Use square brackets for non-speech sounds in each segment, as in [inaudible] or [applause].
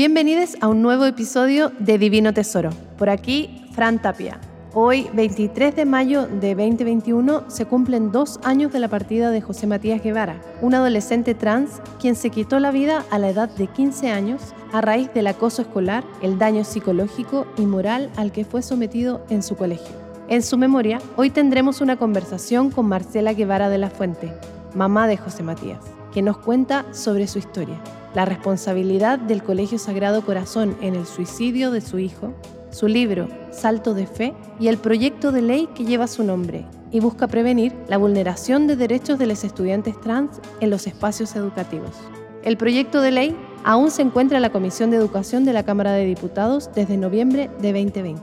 Bienvenidos a un nuevo episodio de Divino Tesoro. Por aquí, Fran Tapia. Hoy, 23 de mayo de 2021, se cumplen dos años de la partida de José Matías Guevara, un adolescente trans quien se quitó la vida a la edad de 15 años a raíz del acoso escolar, el daño psicológico y moral al que fue sometido en su colegio. En su memoria, hoy tendremos una conversación con Marcela Guevara de la Fuente, mamá de José Matías, que nos cuenta sobre su historia, la responsabilidad del Colegio Sagrado Corazón en el suicidio de su hijo, su libro Salto de Fe y el proyecto de ley que lleva su nombre y busca prevenir la vulneración de derechos de los estudiantes trans en los espacios educativos. El proyecto de ley aún se encuentra en la Comisión de Educación de la Cámara de Diputados desde noviembre de 2020.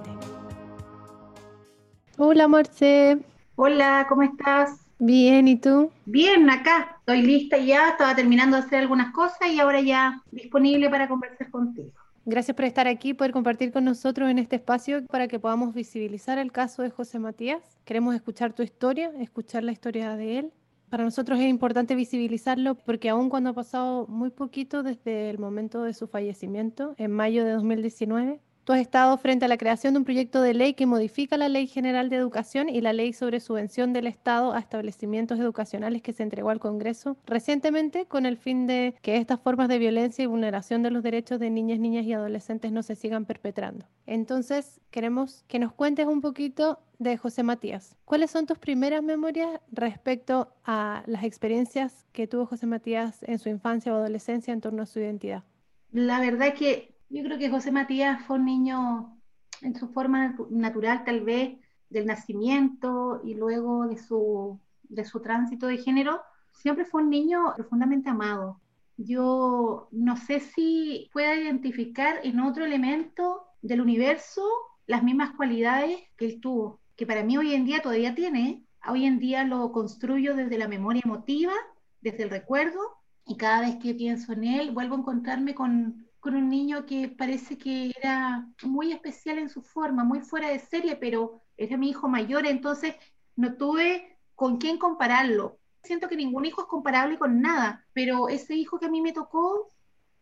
Hola Marce. Hola, ¿cómo estás? Bien, ¿y tú? Bien, acá. Estoy lista ya, estaba terminando de hacer algunas cosas y ahora ya disponible para conversar contigo. Gracias por estar aquí, poder compartir con nosotros en este espacio para que podamos visibilizar el caso de José Matías. Queremos escuchar tu historia, escuchar la historia de él. Para nosotros es importante visibilizarlo porque aun cuando ha pasado muy poquito desde el momento de su fallecimiento, en mayo de 2019, Tú has estado frente a la creación de un proyecto de ley que modifica la Ley General de Educación y la Ley sobre Subvención del Estado a establecimientos educacionales que se entregó al Congreso recientemente con el fin de que estas formas de violencia y vulneración de los derechos de niñas, niñas y adolescentes no se sigan perpetrando. Entonces, queremos que nos cuentes un poquito de José Matías. ¿Cuáles son tus primeras memorias respecto a las experiencias que tuvo José Matías en su infancia o adolescencia en torno a su identidad? La verdad que yo creo que José Matías fue un niño en su forma natural, tal vez, del nacimiento y luego de su, de su tránsito de género. Siempre fue un niño profundamente amado. Yo no sé si pueda identificar en otro elemento del universo las mismas cualidades que él tuvo, que para mí hoy en día todavía tiene. Hoy en día lo construyo desde la memoria emotiva, desde el recuerdo, y cada vez que pienso en él vuelvo a encontrarme con, con un niño que parece que era muy especial en su forma, muy fuera de serie, pero era mi hijo mayor, entonces no tuve con quién compararlo. Siento que ningún hijo es comparable con nada, pero ese hijo que a mí me tocó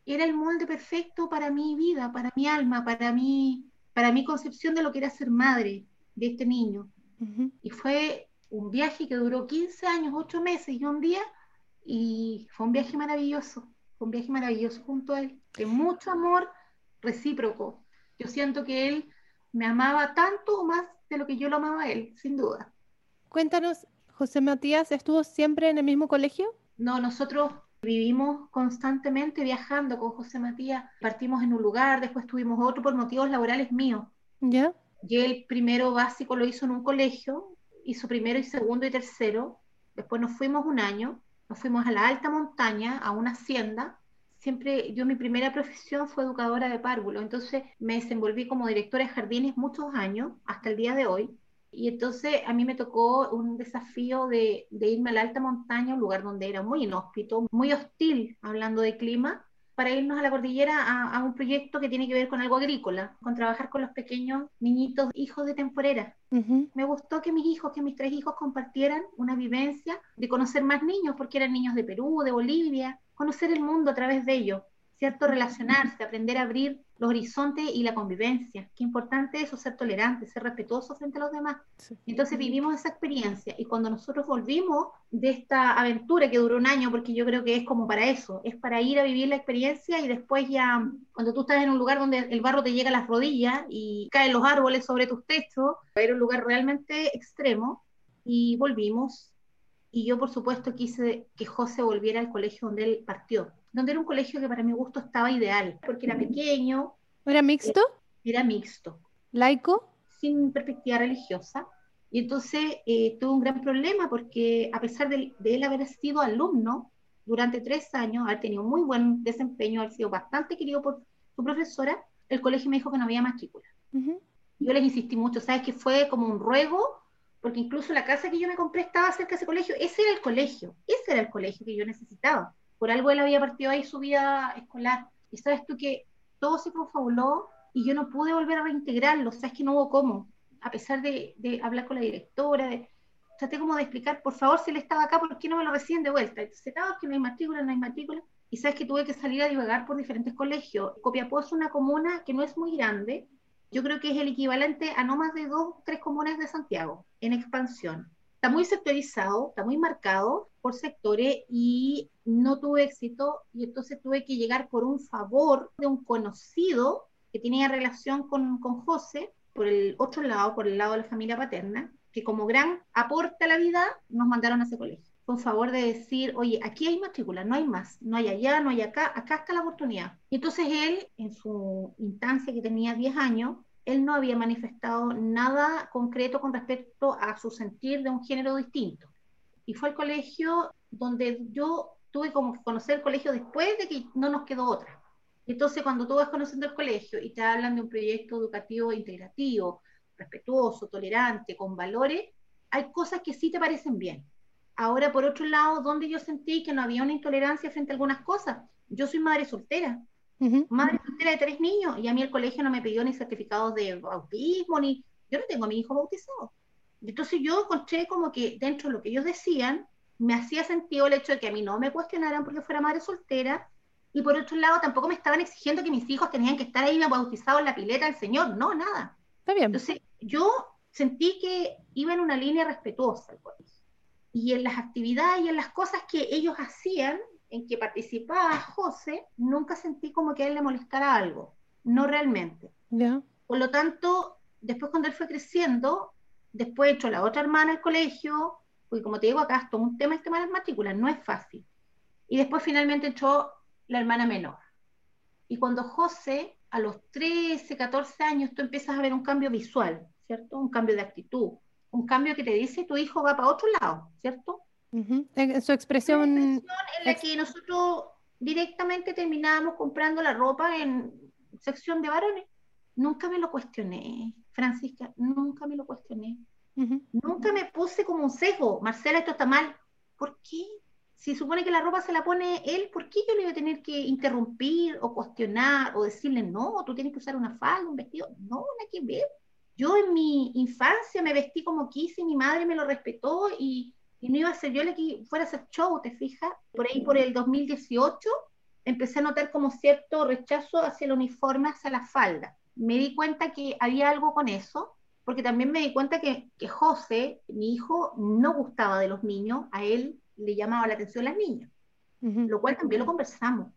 era el molde perfecto para mi vida, para mi alma, para mi, para mi concepción de lo que era ser madre de este niño. Y fue un viaje que duró 15 años, 8 meses y un día, y fue un viaje maravilloso un viaje maravilloso junto a él, de mucho amor recíproco. Yo siento que él me amaba tanto o más de lo que yo lo amaba a él, sin duda. Cuéntanos, José Matías, ¿estuvo siempre en el mismo colegio? No, nosotros vivimos constantemente viajando con José Matías. Partimos en un lugar, después tuvimos otro por motivos laborales míos. ¿Ya? Y el primero básico lo hizo en un colegio, hizo primero y segundo y tercero. Después nos fuimos un año nos fuimos a la alta montaña, a una hacienda. Siempre, yo mi primera profesión fue educadora de párvulo, entonces me desenvolví como directora de jardines muchos años, hasta el día de hoy. Y entonces a mí me tocó un desafío de, de irme a la alta montaña, un lugar donde era muy inhóspito, muy hostil, hablando de clima, para irnos a la cordillera a, un proyecto que tiene que ver con algo agrícola, con trabajar con los pequeños niñitos hijos de temporera. Me gustó que mis hijos, que mis tres hijos compartieran una vivencia de conocer más niños, porque eran niños de Perú, de Bolivia, conocer el mundo a través de ellos. ¿cierto? Relacionarse, aprender a abrir los horizontes y la convivencia. Qué importante eso, ser tolerante, ser respetuoso frente a los demás. Entonces vivimos esa experiencia y cuando nosotros volvimos de esta aventura que duró un año, porque yo creo que es como para eso, es para ir a vivir la experiencia y después ya, cuando tú estás en un lugar donde el barro te llega a las rodillas y caen los árboles sobre tus techos, era un lugar realmente extremo y volvimos. Y yo, por supuesto, quise que José volviera al colegio donde él partió donde era un colegio que para mi gusto estaba ideal, porque era pequeño. ¿Era mixto? Era mixto. ¿Laico? Sin perspectiva religiosa. Y entonces eh, tuve un gran problema porque a pesar de, él haber sido alumno durante tres años, haber tenido muy buen desempeño, haber sido bastante querido por su profesora, el colegio me dijo que no había matrícula. Yo les insistí mucho, ¿sabes? Que fue como un ruego porque incluso la casa que yo me compré estaba cerca de ese colegio, ese era el colegio, ese era el colegio que yo necesitaba. Por algo él había partido ahí su vida escolar. Y sabes tú que todo se confabuló y yo no pude volver a reintegrarlo, sabes que no hubo cómo, a pesar de, de hablar con la directora, de, traté como de explicar, por favor, si él estaba acá, ¿por qué no me lo reciben de vuelta? Entonces, no, que no hay matrícula, no hay matrícula. Y sabes que tuve que salir a divagar por diferentes colegios. Copiapó es una comuna que no es muy grande, yo creo que es el equivalente a no más de dos, tres comunas de Santiago en expansión. Está muy sectorizado, está muy marcado por sectores y no tuve éxito y entonces tuve que llegar por un favor de un conocido que tenía relación con, con José, por el otro lado, por el lado de la familia paterna, que como gran aporte a la vida nos mandaron a ese colegio. Con favor de decir, oye, aquí hay matrícula, no hay más, no hay allá, no hay acá, acá está la oportunidad. Y entonces él, en su instancia que tenía 10 años, él no había manifestado nada concreto con respecto a su sentir de un género distinto. Y fue el colegio donde yo tuve como que conocer el colegio después de que no nos quedó otra. Entonces, cuando tú vas conociendo el colegio y te hablan de un proyecto educativo integrativo, respetuoso, tolerante, con valores, hay cosas que sí te parecen bien. Ahora, por otro lado, donde yo sentí que no había una intolerancia frente a algunas cosas, yo soy madre soltera Madre soltera de tres niños, y a mí el colegio no me pidió ni certificados de bautismo, ni. Yo no tengo a mi hijo bautizado. Entonces yo encontré como que dentro de lo que ellos decían, me hacía sentido el hecho de que a mí no me cuestionaran porque fuera madre soltera, y por otro lado tampoco me estaban exigiendo que mis hijos tenían que estar ahí bautizados en la pileta del Señor, no, nada. Está bien. Entonces yo sentí que iba en una línea respetuosa el colegio. Y en las actividades y en las cosas que ellos hacían, en que participaba José, nunca sentí como que a él le molestara algo, no realmente. Por lo tanto, después cuando él fue creciendo, después hecho la otra hermana al colegio, porque como te digo acá, esto un tema el tema de las matrículas, no es fácil. Y después finalmente echó la hermana menor. Y cuando José, a los 13, 14 años, tú empiezas a ver un cambio visual, ¿cierto? Un cambio de actitud, un cambio que te dice tu hijo va para otro lado, ¿cierto? En su expresión... en la que nosotros directamente terminábamos comprando la ropa en sección de varones. Nunca me lo cuestioné, Francisca, nunca me lo cuestioné. Nunca me puse como un sesgo, Marcela, esto está mal. ¿Por qué? Si supone que la ropa se la pone él, ¿por qué yo le iba a tener que interrumpir o cuestionar o decirle, no, tú tienes que usar una falda, un vestido? No, nada que ver. Yo en mi infancia me vestí como quise, mi madre me lo respetó y y no iba a ser yo la que fuera a hacer show, ¿te fijas? Por ahí por el 2018 empecé a notar como cierto rechazo hacia el uniforme, hacia la falda. Me di cuenta que había algo con eso, porque también me di cuenta que, que José, mi hijo, no gustaba de los niños, a él le llamaba la atención las niñas, lo cual también lo conversamos.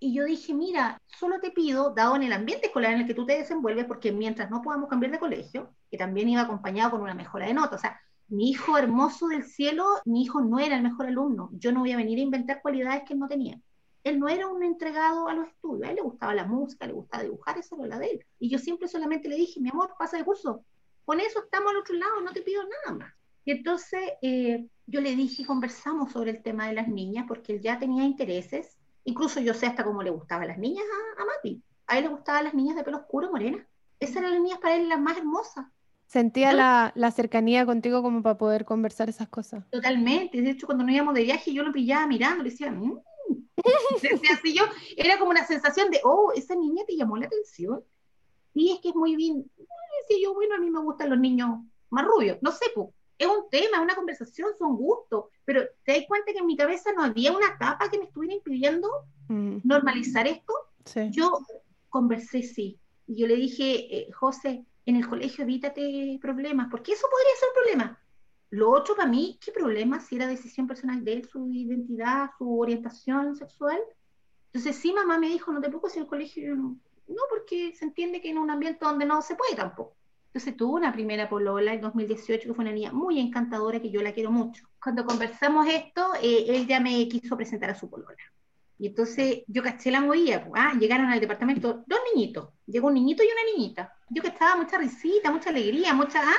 Y yo dije, mira, solo te pido, dado en el ambiente escolar en el que tú te desenvuelves, porque mientras no podamos cambiar de colegio, que también iba acompañado con una mejora de nota, o sea, mi hijo hermoso del cielo, mi hijo no era el mejor alumno. Yo no voy a venir a inventar cualidades que él no tenía. Él no era un entregado a los estudios, a él le gustaba la música, le gustaba dibujar, eso era la de él. Y yo siempre solamente le dije, mi amor, pasa de curso. Con eso estamos al otro lado, no te pido nada más. Y entonces eh, yo le dije, conversamos sobre el tema de las niñas, porque él ya tenía intereses. Incluso yo sé hasta cómo le gustaban las niñas a, a Mati. A él le gustaban las niñas de pelo oscuro, morena. Esas eran las niñas para él las más hermosas. Sentía la, la, cercanía contigo como para poder conversar esas cosas. Totalmente. De hecho, cuando nos íbamos de viaje, yo lo pillaba mirando, le decía, [laughs] mmm. decía así yo, era como una sensación de, oh, esa niña te llamó la atención. Y es que es muy bien. Decía yo, bueno, a mí me gustan los niños más rubios. No sé, pues, es un tema, es una conversación, son gustos. Pero te das cuenta que en mi cabeza no había una capa que me estuviera impidiendo mm. normalizar esto. Sí. Yo conversé, sí. Y yo le dije, eh, José, en el colegio evítate problemas, porque eso podría ser un problema. Lo otro para mí, ¿qué problema si era decisión personal de él, su identidad, su orientación sexual? Entonces sí, mamá me dijo, no te preocupes en el colegio, no, no, porque se entiende que en un ambiente donde no se puede tampoco. Entonces tuvo una primera polola en 2018 que fue una niña muy encantadora que yo la quiero mucho. Cuando conversamos esto, eh, él ya me quiso presentar a su polola. Y entonces yo caché la movida, pues, ah, llegaron al departamento dos niñitos, llegó un niñito y una niñita. Yo que estaba mucha risita, mucha alegría, mucha, ah,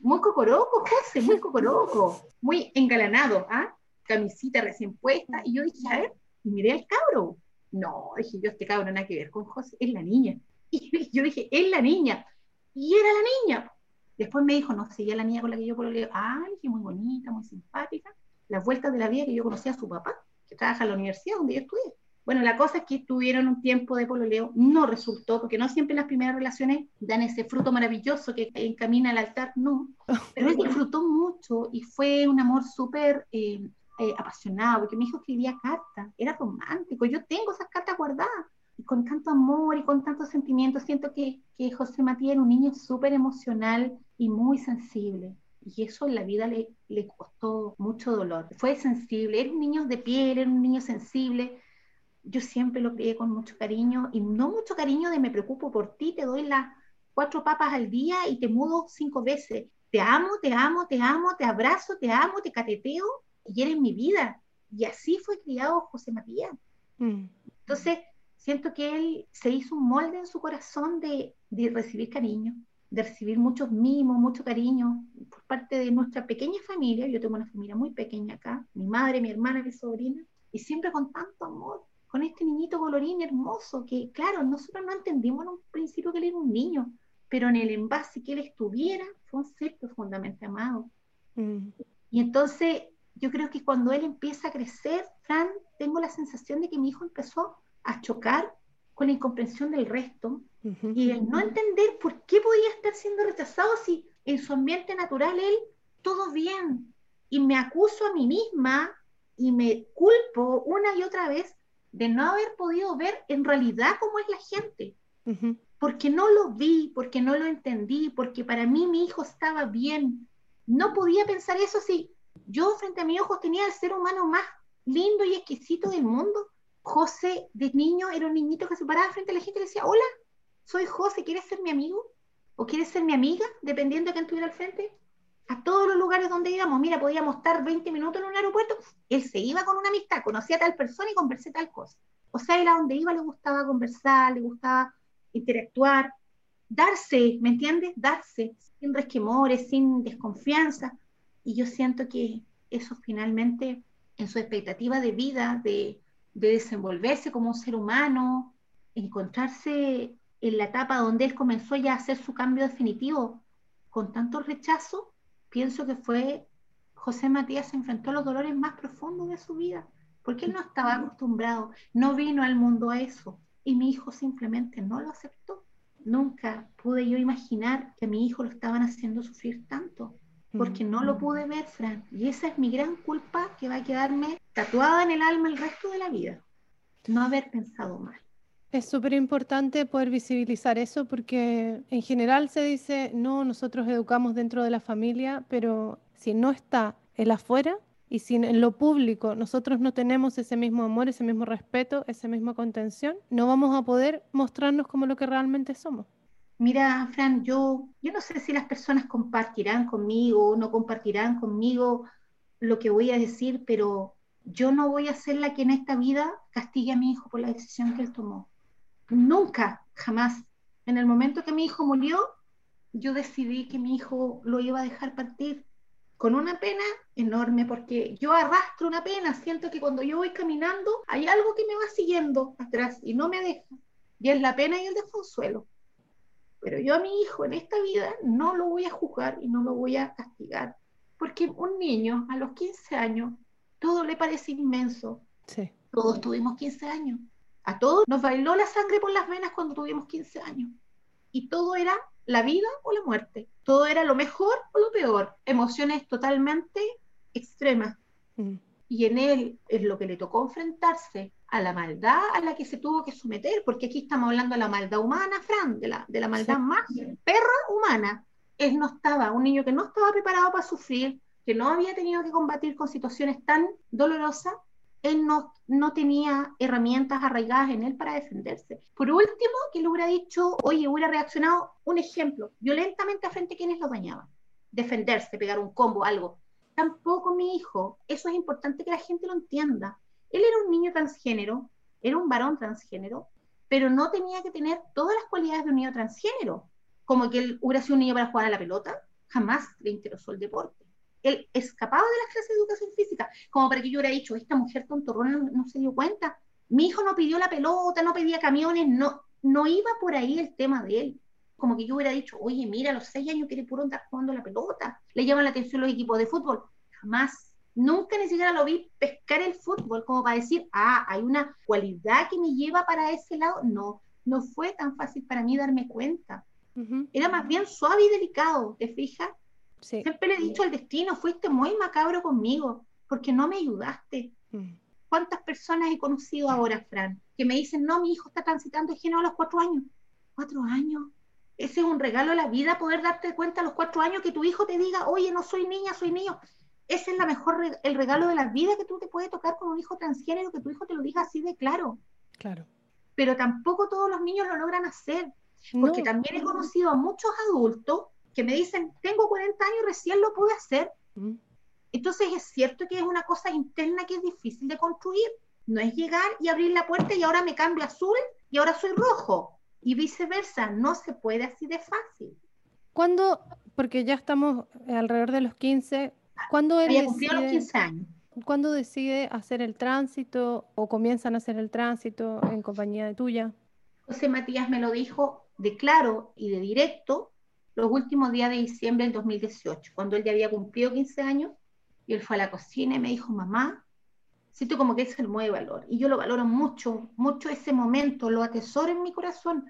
muy cocoroco, José, muy cocoroco, muy engalanado, ah, camisita recién puesta. Y yo dije, a ver, y miré al cabro. No, dije yo, este cabro no nada que ver con José, es la niña. [laughs] Y yo dije, es la niña. Y era la niña. Después me dijo, no, seguía la niña con la que yo pololeo. Ay, que muy bonita, muy simpática. Las vueltas de la vida que yo conocía a su papá, que trabaja en la universidad donde yo estudié. Bueno, la cosa es que tuvieron un tiempo de pololeo, no resultó, porque no siempre las primeras relaciones dan ese fruto maravilloso que encamina al altar, no. Pero él disfrutó mucho y fue un amor súper eh, eh, apasionado, porque mi hijo escribía cartas, era romántico, yo tengo esas cartas guardadas, y con tanto amor y con tanto sentimiento, siento que, que José Matías era un niño súper emocional y muy sensible. Y eso en la vida le, le costó mucho dolor. Fue sensible, era un niño de piel, era un niño sensible, yo siempre lo crié con mucho cariño y no mucho cariño de me preocupo por ti, te doy las cuatro papas al día y te mudo cinco veces. Te amo, te amo, te amo, te abrazo, te amo, te cateteo y eres mi vida. Y así fue criado José Matías. Mm. Entonces, siento que él se hizo un molde en su corazón de, de recibir cariño, de recibir muchos mimos, mucho cariño por parte de nuestra pequeña familia. Yo tengo una familia muy pequeña acá, mi madre, mi hermana, mi sobrina, y siempre con tanto amor con este niñito colorín hermoso, que claro, nosotros no entendimos en un principio que él era un niño, pero en el envase que él estuviera fue un ser profundamente amado. Mm. Y entonces yo creo que cuando él empieza a crecer, Fran, tengo la sensación de que mi hijo empezó a chocar con la incomprensión del resto y el no entender por qué podía estar siendo rechazado si en su ambiente natural él todo bien. Y me acuso a mí misma y me culpo una y otra vez de no haber podido ver en realidad cómo es la gente. Porque no lo vi, porque no lo entendí, porque para mí mi hijo estaba bien. No podía pensar eso si yo frente a mis ojos tenía el ser humano más lindo y exquisito del mundo. José de niño era un niñito que se paraba frente a la gente y le decía, hola, soy José, ¿quieres ser mi amigo? ¿O quieres ser mi amiga? Dependiendo de quién estuviera al frente a todos los lugares donde íbamos. Mira, podíamos estar 20 minutos en un aeropuerto, él se iba con una amistad, conocía a tal persona y conversé tal cosa. O sea, él a donde iba le gustaba conversar, le gustaba interactuar, darse, ¿me entiendes? Darse, sin resquemores, sin desconfianza. Y yo siento que eso finalmente, en su expectativa de vida, de, de desenvolverse como un ser humano, encontrarse en la etapa donde él comenzó ya a hacer su cambio definitivo, con tanto rechazo, pienso que fue José Matías se enfrentó a los dolores más profundos de su vida, porque él no estaba acostumbrado, no vino al mundo a eso, y mi hijo simplemente no lo aceptó. Nunca pude yo imaginar que a mi hijo lo estaban haciendo sufrir tanto, porque no lo pude ver, Fran, y esa es mi gran culpa que va a quedarme tatuada en el alma el resto de la vida, no haber pensado mal. Es súper importante poder visibilizar eso porque en general se dice, no, nosotros educamos dentro de la familia, pero si no está el afuera y si en lo público nosotros no tenemos ese mismo amor, ese mismo respeto, esa misma contención, no vamos a poder mostrarnos como lo que realmente somos. Mira, Fran, yo, yo no sé si las personas compartirán conmigo o no compartirán conmigo lo que voy a decir, pero yo no voy a ser la que en esta vida castigue a mi hijo por la decisión que él tomó Nunca, jamás. En el momento que mi hijo murió, yo decidí que mi hijo lo iba a dejar partir con una pena enorme, porque yo arrastro una pena, siento que cuando yo voy caminando hay algo que me va siguiendo atrás y no me deja. Y es la pena y el desconsuelo. Pero yo a mi hijo en esta vida no lo voy a juzgar y no lo voy a castigar, porque un niño a los 15 años todo le parece inmenso. Sí. Todos tuvimos 15 años. A todos nos bailó la sangre por las venas cuando tuvimos 15 años. Y todo era la vida o la muerte. Todo era lo mejor o lo peor. Emociones totalmente extremas. Mm. Y en él es lo que le tocó enfrentarse a la maldad a la que se tuvo que someter, porque aquí estamos hablando de la maldad humana, Fran, de la, de la maldad más perra humana. Él no estaba, un niño que no estaba preparado para sufrir, que no había tenido que combatir con situaciones tan dolorosas, él no, no tenía herramientas arraigadas en él para defenderse. Por último, que le hubiera dicho, oye, hubiera reaccionado, un ejemplo, violentamente a frente a quienes lo dañaban. Defenderse, pegar un combo, algo. Tampoco mi hijo, eso es importante que la gente lo entienda. Él era un niño transgénero, era un varón transgénero, pero no tenía que tener todas las cualidades de un niño transgénero, como que él hubiera sido un niño para jugar a la pelota, jamás le interesó el deporte él escapaba de las clases de educación física, como para que yo hubiera dicho, esta mujer tontorrona no, se dio cuenta, mi hijo no pidió la pelota, no pedía camiones, no, no iba por ahí el tema de él. como que yo hubiera dicho, oye, mira, a los seis años quiere puro andar jugando la pelota, le llaman la atención los equipos de fútbol. Jamás, nunca ni siquiera lo vi pescar el fútbol como para decir, ah, hay una cualidad que me lleva para ese lado. No, no fue tan fácil para mí darme cuenta. Era más bien suave y delicado, ¿te fijas? Siempre le he dicho al destino, fuiste muy macabro conmigo, porque no me ayudaste. Mm. ¿Cuántas personas he conocido ahora, Fran, que me dicen, no, mi hijo está transitando el género a los cuatro años? ¿Cuatro años? Ese es un regalo de la vida, poder darte cuenta a los cuatro años que tu hijo te diga, oye, no soy niña, soy niño. Ese es la mejor, el regalo de la vida que tú te puedes tocar con un hijo transgénero, que tu hijo te lo diga así de claro. Claro. Pero tampoco todos los niños lo logran hacer. Porque también he conocido a muchos adultos que me dicen, tengo 40 años y recién lo pude hacer. Mm. Entonces es cierto que es una cosa interna que es difícil de construir. No es llegar y abrir la puerta y ahora me cambio azul y ahora soy rojo. Y viceversa, no se puede así de fácil. ¿Cuándo, porque ya estamos alrededor de los 15, ¿cuándo él decide, los 15 años. ¿Cuándo decide hacer el tránsito o comienzan a hacer el tránsito en compañía de tuya? José Matías me lo dijo de claro y de directo los últimos días de diciembre del 2018, cuando él ya había cumplido 15 años, y él fue a la cocina y me dijo, mamá, siento como que es el mueve valor. Y yo lo valoro mucho, mucho ese momento, lo atesoro en mi corazón.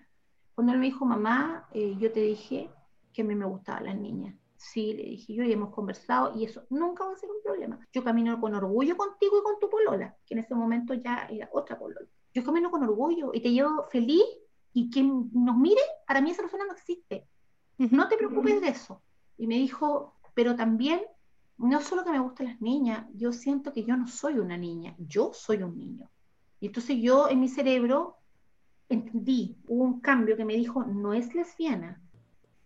Cuando él me dijo, mamá, eh, yo te dije que a mí me gustaban las niñas. Sí, le dije yo y hemos conversado y eso nunca va a ser un problema. Yo camino con orgullo contigo y con tu polola, que en ese momento ya era otra polola. Yo camino con orgullo y te llevo feliz y quien nos mire, para mí esa persona no existe. No te preocupes de eso. Y me dijo, pero también, no solo que me gustan las niñas, yo siento que yo no soy una niña, yo soy un niño. Y entonces yo en mi cerebro entendí, hubo un cambio que me dijo, no es lesbiana,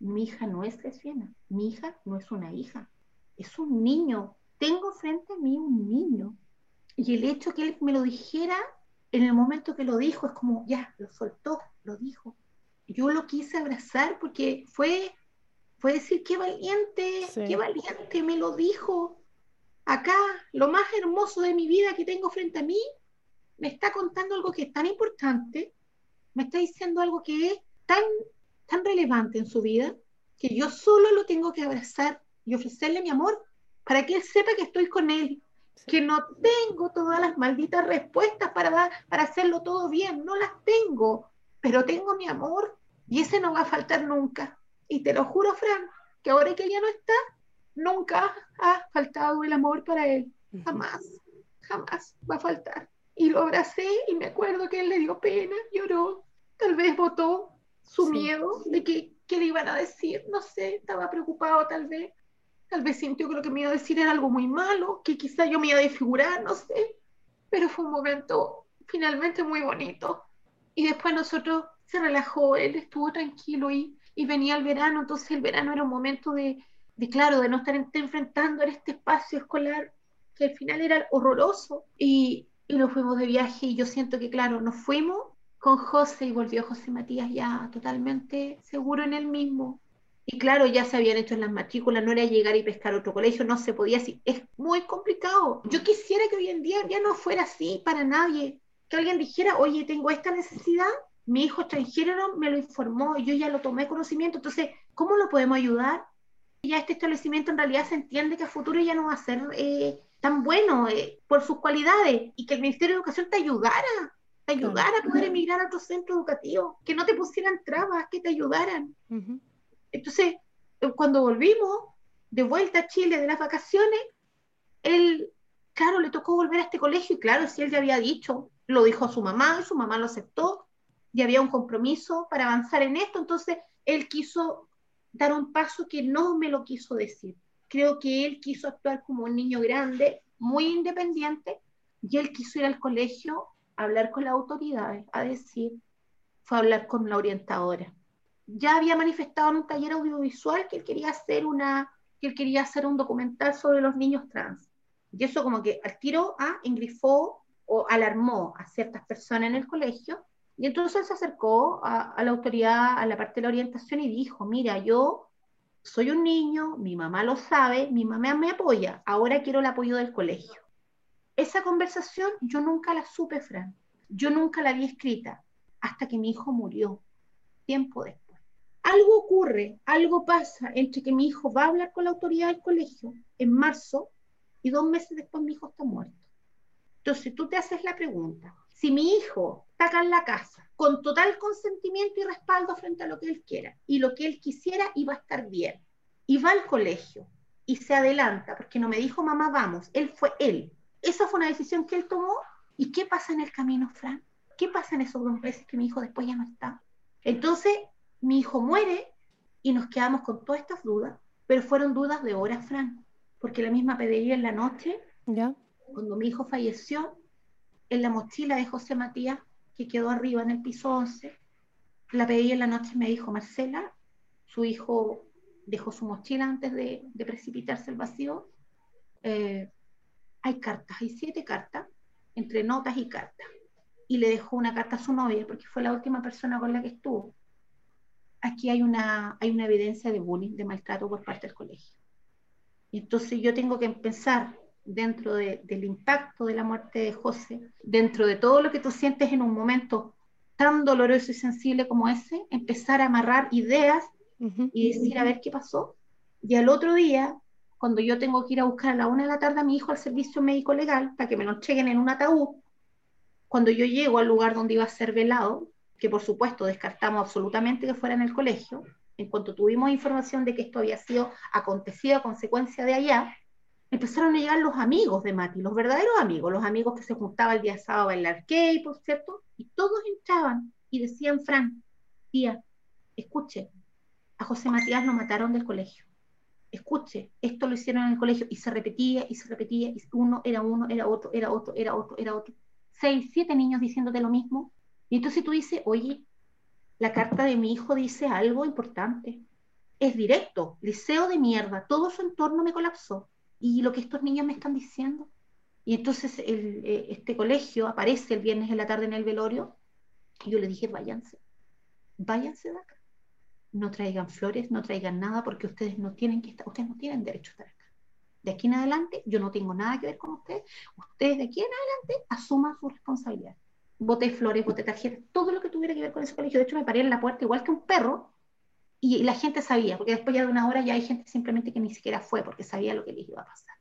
mi hija no es lesbiana, mi hija no es una hija, es un niño. Tengo frente a mí un niño. Y el hecho que él me lo dijera en el momento que lo dijo, es como, ya, lo soltó, lo dijo yo lo quise abrazar porque fue, fue decir, qué valiente, qué valiente, me lo dijo. Acá, lo más hermoso de mi vida que tengo frente a mí, me está contando algo que es tan importante, me está diciendo algo que es tan, tan relevante en su vida, que yo solo lo tengo que abrazar y ofrecerle mi amor para que él sepa que estoy con él, que no tengo todas las malditas respuestas para, para hacerlo todo bien, no las tengo, pero tengo mi amor y ese no va a faltar nunca. Y te lo juro, Fran, que ahora que ella no está, nunca ha faltado el amor para él. Jamás, jamás va a faltar. Y lo abracé y me acuerdo que él le dio pena, lloró, tal vez votó su miedo de que, que le iban a decir, no sé, estaba preocupado tal vez. Tal vez sintió que lo que me iba a decir era algo muy malo, que quizá yo me iba a desfigurar, no sé. Pero fue un momento finalmente muy bonito. Y después nosotros se relajó, él estuvo tranquilo y, y venía el verano, entonces el verano era un momento de, de claro, de no estar enfrentando en este espacio escolar que al final era horroroso. Y, y nos fuimos de viaje y yo siento que, claro, nos fuimos con José y volvió José Matías ya totalmente seguro en él mismo. Y claro, ya se habían hecho en las matrículas, no era llegar y pescar otro colegio, no se podía así. Es muy complicado. Yo quisiera que hoy en día ya no fuera así para nadie. Que alguien dijera, oye, tengo esta necesidad, mi hijo extranjero me lo informó, yo ya lo tomé conocimiento, entonces, ¿cómo lo podemos ayudar? Ya este establecimiento en realidad se entiende que a futuro ya no va a ser eh, tan bueno eh, por sus cualidades y que el Ministerio de Educación te ayudara, te ayudara a poder emigrar a otro centro educativo, que no te pusieran trabas, que te ayudaran. Entonces, eh, cuando volvimos de vuelta a Chile de las vacaciones, él, claro, le tocó volver a este colegio y claro, si él ya había dicho, lo dijo a su mamá, y su mamá lo aceptó, y había un compromiso para avanzar en esto, entonces él quiso dar un paso que no me lo quiso decir. Creo que él quiso actuar como un niño grande, muy independiente, y él quiso ir al colegio hablar con las autoridades, a decir, fue a hablar con la orientadora. Ya había manifestado en un taller audiovisual que él quería hacer una, que él quería hacer un documental sobre los niños trans. Y eso como que al tiro a ah, engrifó o alarmó a ciertas personas en el colegio y entonces se acercó a, la autoridad, a la parte de la orientación y dijo, mira, yo soy un niño, mi mamá lo sabe, mi mamá me apoya, ahora quiero el apoyo del colegio. Esa conversación yo nunca la supe, Fran. Yo nunca la vi escrita hasta que mi hijo murió, tiempo después. Algo ocurre, algo pasa entre que mi hijo va a hablar con la autoridad del colegio en marzo y dos meses después mi hijo está muerto. Entonces tú te haces la pregunta, si mi hijo está en la casa con total consentimiento y respaldo frente a lo que él quiera y lo que él quisiera iba a estar bien y va al colegio y se adelanta porque no me dijo mamá vamos, él fue él. Esa fue una decisión que él tomó y ¿qué pasa en el camino, Fran? ¿Qué pasa en esos dos meses que mi hijo después ya no está? Entonces mi hijo muere y nos quedamos con todas estas dudas, pero fueron dudas de horas, Fran, porque la misma pediría en la noche, ¿Ya? cuando mi hijo falleció, en la mochila de José Matías, que quedó arriba en el piso 11, la pedí en la noche y me dijo, Marcela, su hijo dejó su mochila antes de, de precipitarse al vacío. Eh, hay cartas, hay siete cartas, entre notas y cartas. Y le dejó una carta a su novia, porque fue la última persona con la que estuvo. Aquí hay una, hay una evidencia de bullying, de maltrato por parte del colegio. Y entonces yo tengo que pensar dentro de, del impacto de la muerte de José, dentro de todo lo que tú sientes en un momento tan doloroso y sensible como ese, empezar a amarrar ideas y decir a ver qué pasó. Y al otro día, cuando yo tengo que ir a buscar a la una de la tarde a mi hijo al servicio médico legal para que me lo entreguen en un ataúd, cuando yo llego al lugar donde iba a ser velado, que por supuesto descartamos absolutamente que fuera en el colegio, en cuanto tuvimos información de que esto había sido acontecido a consecuencia de allá, empezaron a llegar los amigos de Mati, los verdaderos amigos, los amigos que se juntaban el día sábado a bailar gay, por cierto, y todos entraban y decían, Fran, tía, escuche, a José Matías lo mataron del colegio. Escuche, esto lo hicieron en el colegio y se repetía y se repetía, y uno era uno, era otro, era otro, era otro, era otro. Seis, siete niños diciéndote lo mismo. Y entonces tú dices, oye, la carta de mi hijo dice algo importante. Es directo, liceo de mierda, todo su entorno me colapsó. Y lo que estos niños me están diciendo. Y entonces eh, este colegio aparece el viernes en la tarde en el velorio. Y yo le dije, váyanse, váyanse de acá no traigan flores, no traigan nada, porque ustedes no tienen que estar, ustedes no tienen derecho a estar acá. De aquí en adelante, yo no tengo nada que ver con ustedes. Ustedes de aquí en adelante asuman su responsabilidad. Boté flores, boté tarjetas, todo lo que tuviera que ver con ese colegio. De hecho, me paré en la puerta igual que un perro y la gente sabía, porque después ya de una hora ya hay gente simplemente que ni siquiera fue porque sabía lo que les iba a pasar.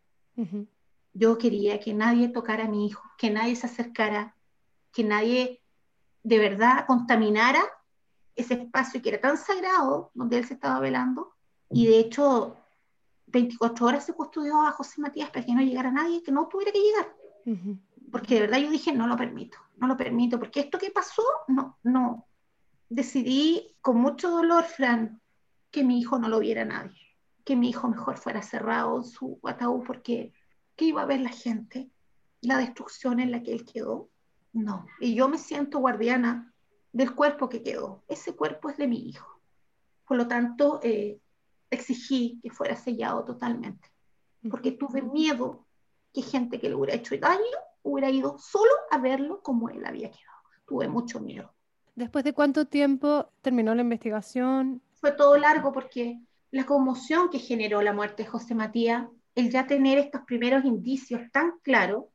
Yo quería que nadie tocara a mi hijo, que nadie se acercara, que nadie de verdad contaminara ese espacio que era tan sagrado donde él se estaba velando. Y de hecho, 24 horas se custodió a José Matías para que no llegara nadie, que no tuviera que llegar. Ujú. Porque de verdad yo dije, no lo permito, no lo permito, porque esto que pasó, no, no. Decidí con mucho dolor, Fran, que mi hijo no lo viera nadie, que mi hijo mejor fuera cerrado en su ataúd, porque ¿qué iba a ver la gente? La destrucción en la que él quedó. No, y yo me siento guardiana del cuerpo que quedó. Ese cuerpo es de mi hijo. Por lo tanto, eh, exigí que fuera sellado totalmente, porque tuve miedo que gente que le hubiera hecho daño hubiera ido solo a verlo como él había quedado. Tuve mucho miedo. ¿Después de cuánto tiempo terminó la investigación? Fue todo largo porque la conmoción que generó la muerte de José Matías, el ya tener estos primeros indicios tan claros,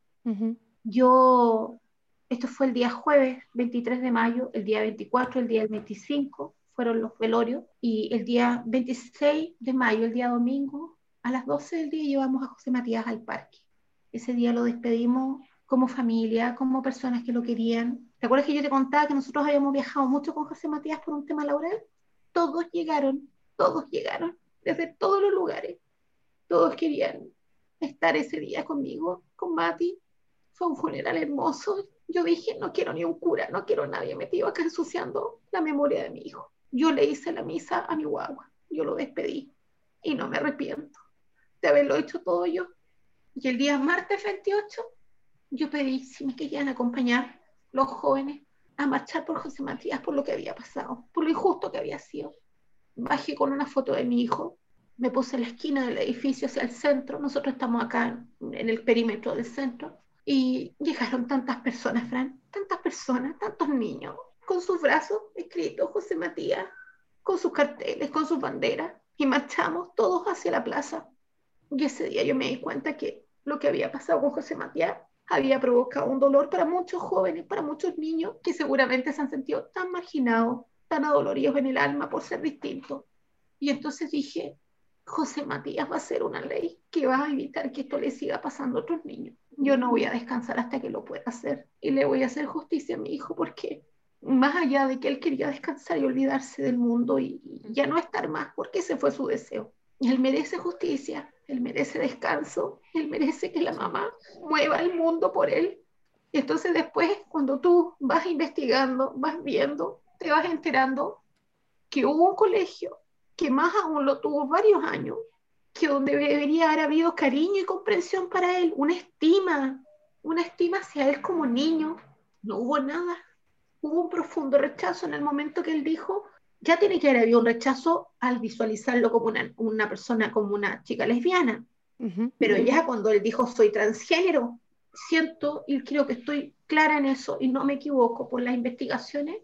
yo, esto fue el día jueves 23 de mayo, el día 24, el día 25 fueron los velorios y el día 26 de mayo, el día domingo, a las 12 del día llevamos a José Matías al parque. Ese día lo despedimos como familia, como personas que lo querían. ¿Te acuerdas que yo te contaba que nosotros habíamos viajado mucho con José Matías por un tema laboral? Todos llegaron, todos llegaron, desde todos los lugares. Todos querían estar ese día conmigo, con Mati. Fue un funeral hermoso. Yo dije, no quiero ni un cura, no quiero nadie metido acá ensuciando la memoria de mi hijo. Yo le hice la misa a mi guagua, yo lo despedí y no me arrepiento de haberlo hecho todo yo. Y el día martes 28, yo pedí si me querían acompañar los jóvenes a marchar por José Matías por lo que había pasado, por lo injusto que había sido. Bajé con una foto de mi hijo, me puse en la esquina del edificio hacia el centro, nosotros estamos acá en el perímetro del centro, y llegaron tantas personas, Fran, tantas personas, tantos niños, con sus brazos escritos José Matías, con sus carteles, con sus banderas, y marchamos todos hacia la plaza. Y ese día yo me di cuenta que lo que había pasado con José Matías había provocado un dolor para muchos jóvenes, para muchos niños que seguramente se han sentido tan marginados, tan adoloridos en el alma por ser distintos. Y entonces dije, José Matías va a hacer una ley que va a evitar que esto le siga pasando a otros niños. Yo no voy a descansar hasta que lo pueda hacer y le voy a hacer justicia a mi hijo porque más allá de que él quería descansar y olvidarse del mundo y, ya no estar más, porque ese fue su deseo. Él merece justicia, él merece descanso, él merece que la mamá mueva el mundo por él. Y entonces después, cuando tú vas investigando, vas viendo, te vas enterando que hubo un colegio que más aún lo tuvo varios años, que donde debería haber habido cariño y comprensión para él, una estima, una estima hacia él como niño, no hubo nada. Hubo un profundo rechazo en el momento que él dijo, ya tiene que haber habido un rechazo al visualizarlo como una, una persona, como una chica lesbiana. Pero ya cuando él dijo, soy transgénero, siento y creo que estoy clara en eso y no me equivoco por las investigaciones,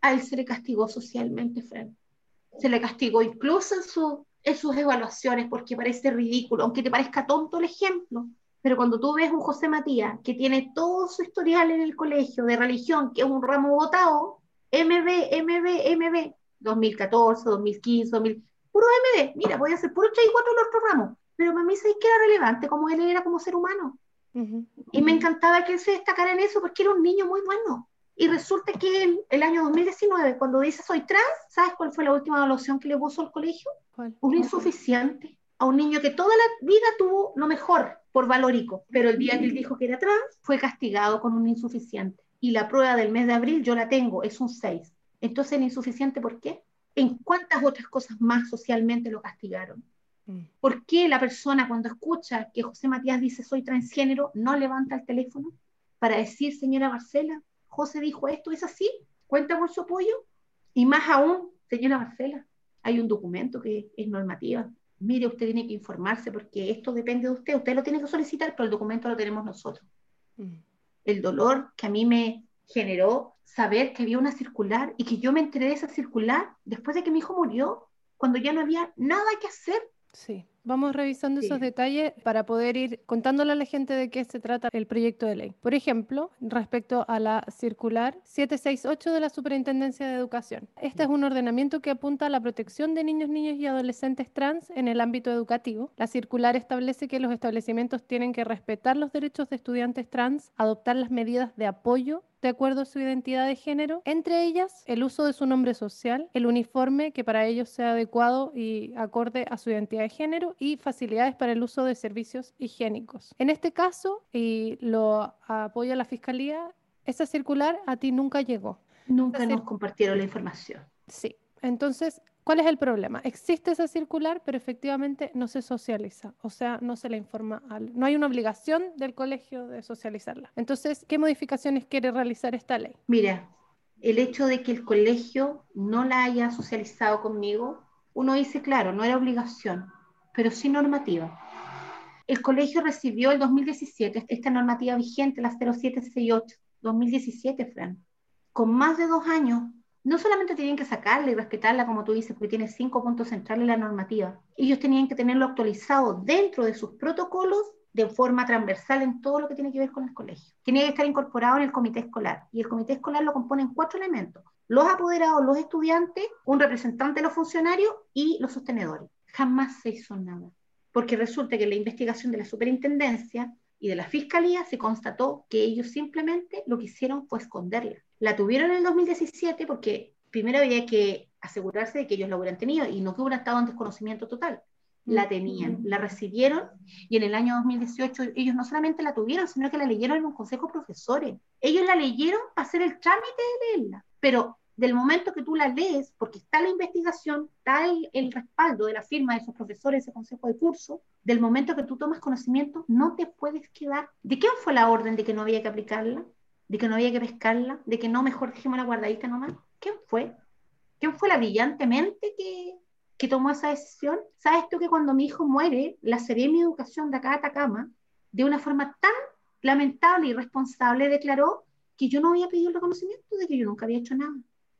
a él se le castigó socialmente, Fred se le castigó incluso en, su, en sus evaluaciones porque parece ridículo, aunque te parezca tonto el ejemplo. Pero cuando tú ves un José Matías que tiene todo su historial en el colegio de religión, que es un ramo votado, MB, MB, MB, 2014, 2015, 2000, puro MB, mira, voy a hacer puro 3 y 4 los otros ramos, pero para mí que era relevante como él era como ser humano. Y me encantaba que él se destacara en eso porque era un niño muy bueno. Y resulta que en el año 2019, cuando dice soy trans, ¿sabes cuál fue la última evaluación que le puso al colegio? Un insuficiente. A un niño que toda la vida tuvo lo mejor por valórico, pero el día que él dijo que era trans, fue castigado con un insuficiente. Y la prueba del mes de abril yo la tengo, es un 6. Entonces, ¿el insuficiente por qué? ¿En cuántas otras cosas más socialmente lo castigaron? Mm. ¿Por qué la persona cuando escucha que José Matías dice soy transgénero no levanta el teléfono para decir, señora Marcela, José dijo esto, ¿es así? ¿Cuenta con su apoyo? Y más aún, señora Marcela, hay un documento que es normativa. Mire, usted tiene que informarse porque esto depende de usted. Usted lo tiene que solicitar, pero el documento lo tenemos nosotros. Mm. El dolor que a mí me generó saber que había una circular y que yo me enteré de esa circular después de que mi hijo murió, cuando ya no había nada que hacer. Sí. Vamos revisando esos detalles para poder ir contándole a la gente de qué se trata el proyecto de ley. Por ejemplo, respecto a la circular 768 de la Superintendencia de Educación. Este es un ordenamiento que apunta a la protección de niños, niñas y adolescentes trans en el ámbito educativo. La circular establece que los establecimientos tienen que respetar los derechos de estudiantes trans, adoptar las medidas de apoyo de acuerdo a su identidad de género, entre ellas el uso de su nombre social, el uniforme que para ellos sea adecuado y acorde a su identidad de género y facilidades para el uso de servicios higiénicos. En este caso, y lo apoya la Fiscalía, esa circular a ti nunca llegó. Nunca nos compartieron la información. Sí, entonces ¿Cuál es el problema? Existe esa circular, pero efectivamente no se socializa, o sea, no se la informa, al, no hay una obligación del colegio de socializarla. Entonces, ¿qué modificaciones quiere realizar esta ley? Mira, el hecho de que el colegio no la haya socializado conmigo, uno dice, claro, no era obligación, pero sí normativa. El colegio recibió el 2017 esta normativa vigente, la 0768, 2017, Fran, con más de dos años no solamente tenían que sacarla y respetarla, como tú dices, porque tiene cinco puntos centrales en la normativa, ellos tenían que tenerlo actualizado dentro de sus protocolos de forma transversal en todo lo que tiene que ver con el colegio. Tenía que estar incorporado en el comité escolar y el comité escolar lo componen cuatro elementos. Los apoderados, los estudiantes, un representante de los funcionarios y los sostenedores. Jamás se hizo nada, porque resulta que la investigación de la superintendencia y de la fiscalía se constató que ellos simplemente lo que hicieron fue esconderla la tuvieron en el 2017 porque primero había que asegurarse de que ellos la hubieran tenido y no que hubieran estado en desconocimiento total. La tenían, la recibieron y en el año 2018 ellos no solamente la tuvieron, sino que la leyeron en un consejo de profesores. Ellos la leyeron para hacer el trámite de leerla, pero del momento que tú la lees, porque está la investigación, está el, respaldo de la firma de esos profesores, ese consejo de curso, del momento que tú tomas conocimiento, no te puedes quedar. ¿De qué fue la orden de que no había que aplicarla? de que no había que pescarla, de que no, mejor dejemos la guardadita nomás. ¿Quién fue? ¿Quién fue la brillantemente que, que tomó esa decisión? ¿Sabes tú que cuando mi hijo muere, la Seremi Educación de acá de Atacama, de una forma tan lamentable y responsable, declaró que yo no había pedido el reconocimiento de que yo nunca había hecho nada.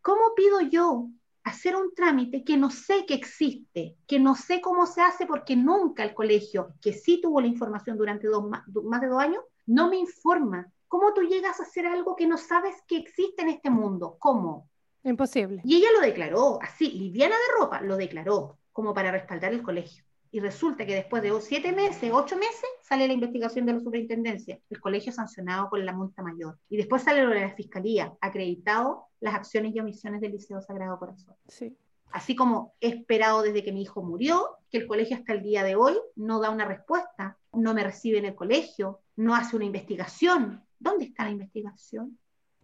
¿Cómo pido yo hacer un trámite que no sé que existe, que no sé cómo se hace porque nunca el colegio, que sí tuvo la información durante dos, más, más de dos años, no me informa ¿Cómo tú llegas a hacer algo que no sabes que existe en este mundo? ¿Cómo? Imposible. Y ella lo declaró, así, liviana de ropa, lo declaró como para respaldar el colegio. Y resulta que después de siete meses, ocho meses, sale la investigación de la superintendencia, el colegio sancionado con la multa mayor. Y después sale lo de la fiscalía, acreditado las acciones y omisiones del Liceo Sagrado Corazón. Sí. Así como he esperado desde que mi hijo murió, que el colegio hasta el día de hoy no da una respuesta, no me recibe en el colegio, no hace una investigación. ¿Dónde está la investigación?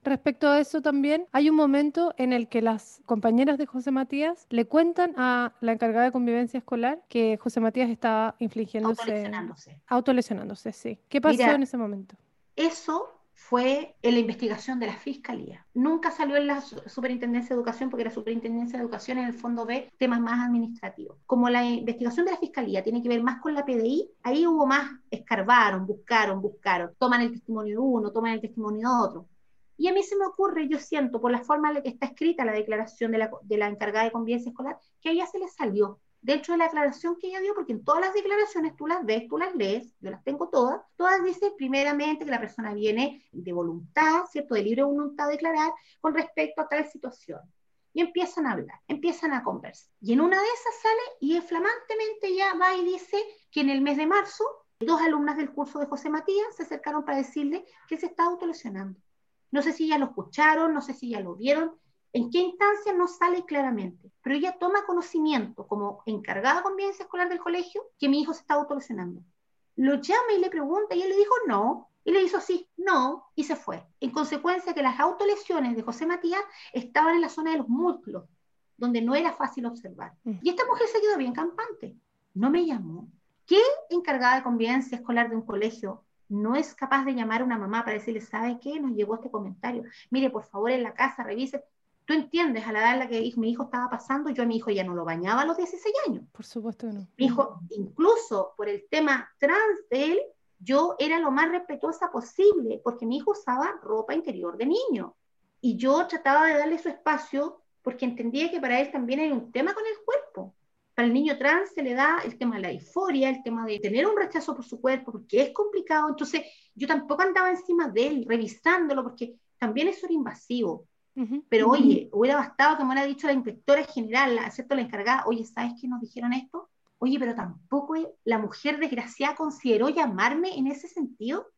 Respecto a eso también, hay un momento en el que las compañeras de José Matías le cuentan a la encargada de convivencia escolar que José Matías estaba infligiéndose... Autolesionándose. Autolesionándose, sí. ¿Qué pasó Mira, en ese momento? Eso fue en la investigación de la Fiscalía. Nunca salió en la su- Superintendencia de Educación porque la Superintendencia de Educación en el fondo ve temas más administrativos. Como la investigación de la Fiscalía tiene que ver más con la PDI, ahí hubo más, escarbaron, buscaron, buscaron, toman el testimonio de uno, toman el testimonio de otro. Y a mí se me ocurre, yo siento, por la forma en la que está escrita la declaración de la, encargada de convivencia escolar, que a ella se le salió dentro de la aclaración que ella dio, porque en todas las declaraciones tú las ves, tú las lees, yo las tengo todas, todas dicen primeramente que la persona viene de voluntad, ¿cierto? De libre voluntad de declarar con respecto a tal situación. Y empiezan a hablar, empiezan a conversar. Y en una de esas sale y flamantemente ya va y dice que en el mes de marzo, dos alumnas del curso de José Matías se acercaron para decirle que se estaba autolesionando. No sé si ya lo escucharon, no sé si ya lo vieron, en qué instancia no sale claramente, pero ella toma conocimiento como encargada de convivencia escolar del colegio que mi hijo se está autolesionando. Lo llama y le pregunta y él le dijo no, y le hizo así, no, y se fue. En consecuencia que las autolesiones de José Matías estaban en la zona de los músculos, donde no era fácil observar. Mm. Y esta mujer se quedó bien campante. No me llamó. ¿Qué encargada de convivencia escolar de un colegio no es capaz de llamar a una mamá para decirle, ¿sabe qué? Nos llegó este comentario. Mire, por favor, en la casa revise. Tú entiendes, a la edad en la que mi hijo estaba pasando, yo a mi hijo ya no lo bañaba a los 16 años. Por supuesto que no. Mi hijo, incluso por el tema trans de él, yo era lo más respetuosa posible, porque mi hijo usaba ropa interior de niño. Y yo trataba de darle su espacio porque entendía que para él también hay un tema con el cuerpo. Para el niño trans se le da el tema de la euforia, el tema de tener un rechazo por su cuerpo, porque es complicado. Entonces, yo tampoco andaba encima de él, revisándolo, porque también eso era invasivo. Ujú. Pero oye, hubiera bastado que me hubiera dicho la inspectora general, la, ¿cierto? La encargada, oye, ¿sabes qué nos dijeron esto? Oye, pero tampoco la mujer desgraciada consideró llamarme en ese sentido.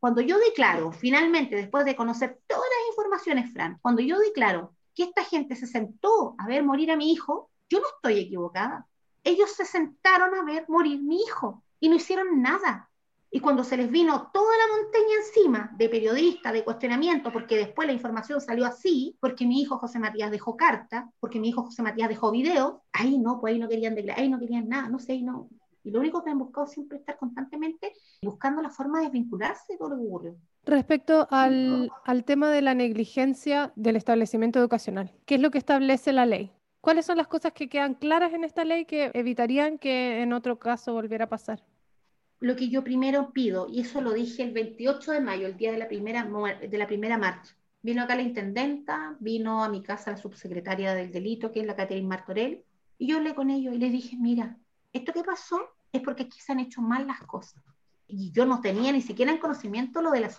Cuando yo declaro, finalmente, después de conocer todas las informaciones, Fran, cuando yo declaro que esta gente se sentó a ver morir a mi hijo, yo no estoy equivocada. Ellos se sentaron a ver morir mi hijo y no hicieron nada. Y cuando se les vino toda la montaña encima de periodistas, de cuestionamiento, porque después la información salió así, porque mi hijo José Matías dejó carta, porque mi hijo José Matías dejó video, ahí no, pues ahí no querían declarar, ahí no querían nada, no sé, ahí no. Y lo único que han buscado siempre es estar constantemente buscando la forma de desvincularse de todo lo que ocurrió. Respecto al, al tema de la negligencia del establecimiento educacional, ¿qué es lo que establece la ley? ¿Cuáles son las cosas que quedan claras en esta ley que evitarían que en otro caso volviera a pasar? Lo que yo primero pido, y eso lo dije el 28 de mayo, el día de la primera, de la primera marcha, vino acá la intendenta, vino a mi casa la subsecretaria del delito, que es la Caterine Martorell, y yo hablé con ellos y les dije, mira, esto que pasó es porque aquí se han hecho mal las cosas. Y yo no tenía ni siquiera en conocimiento lo de la,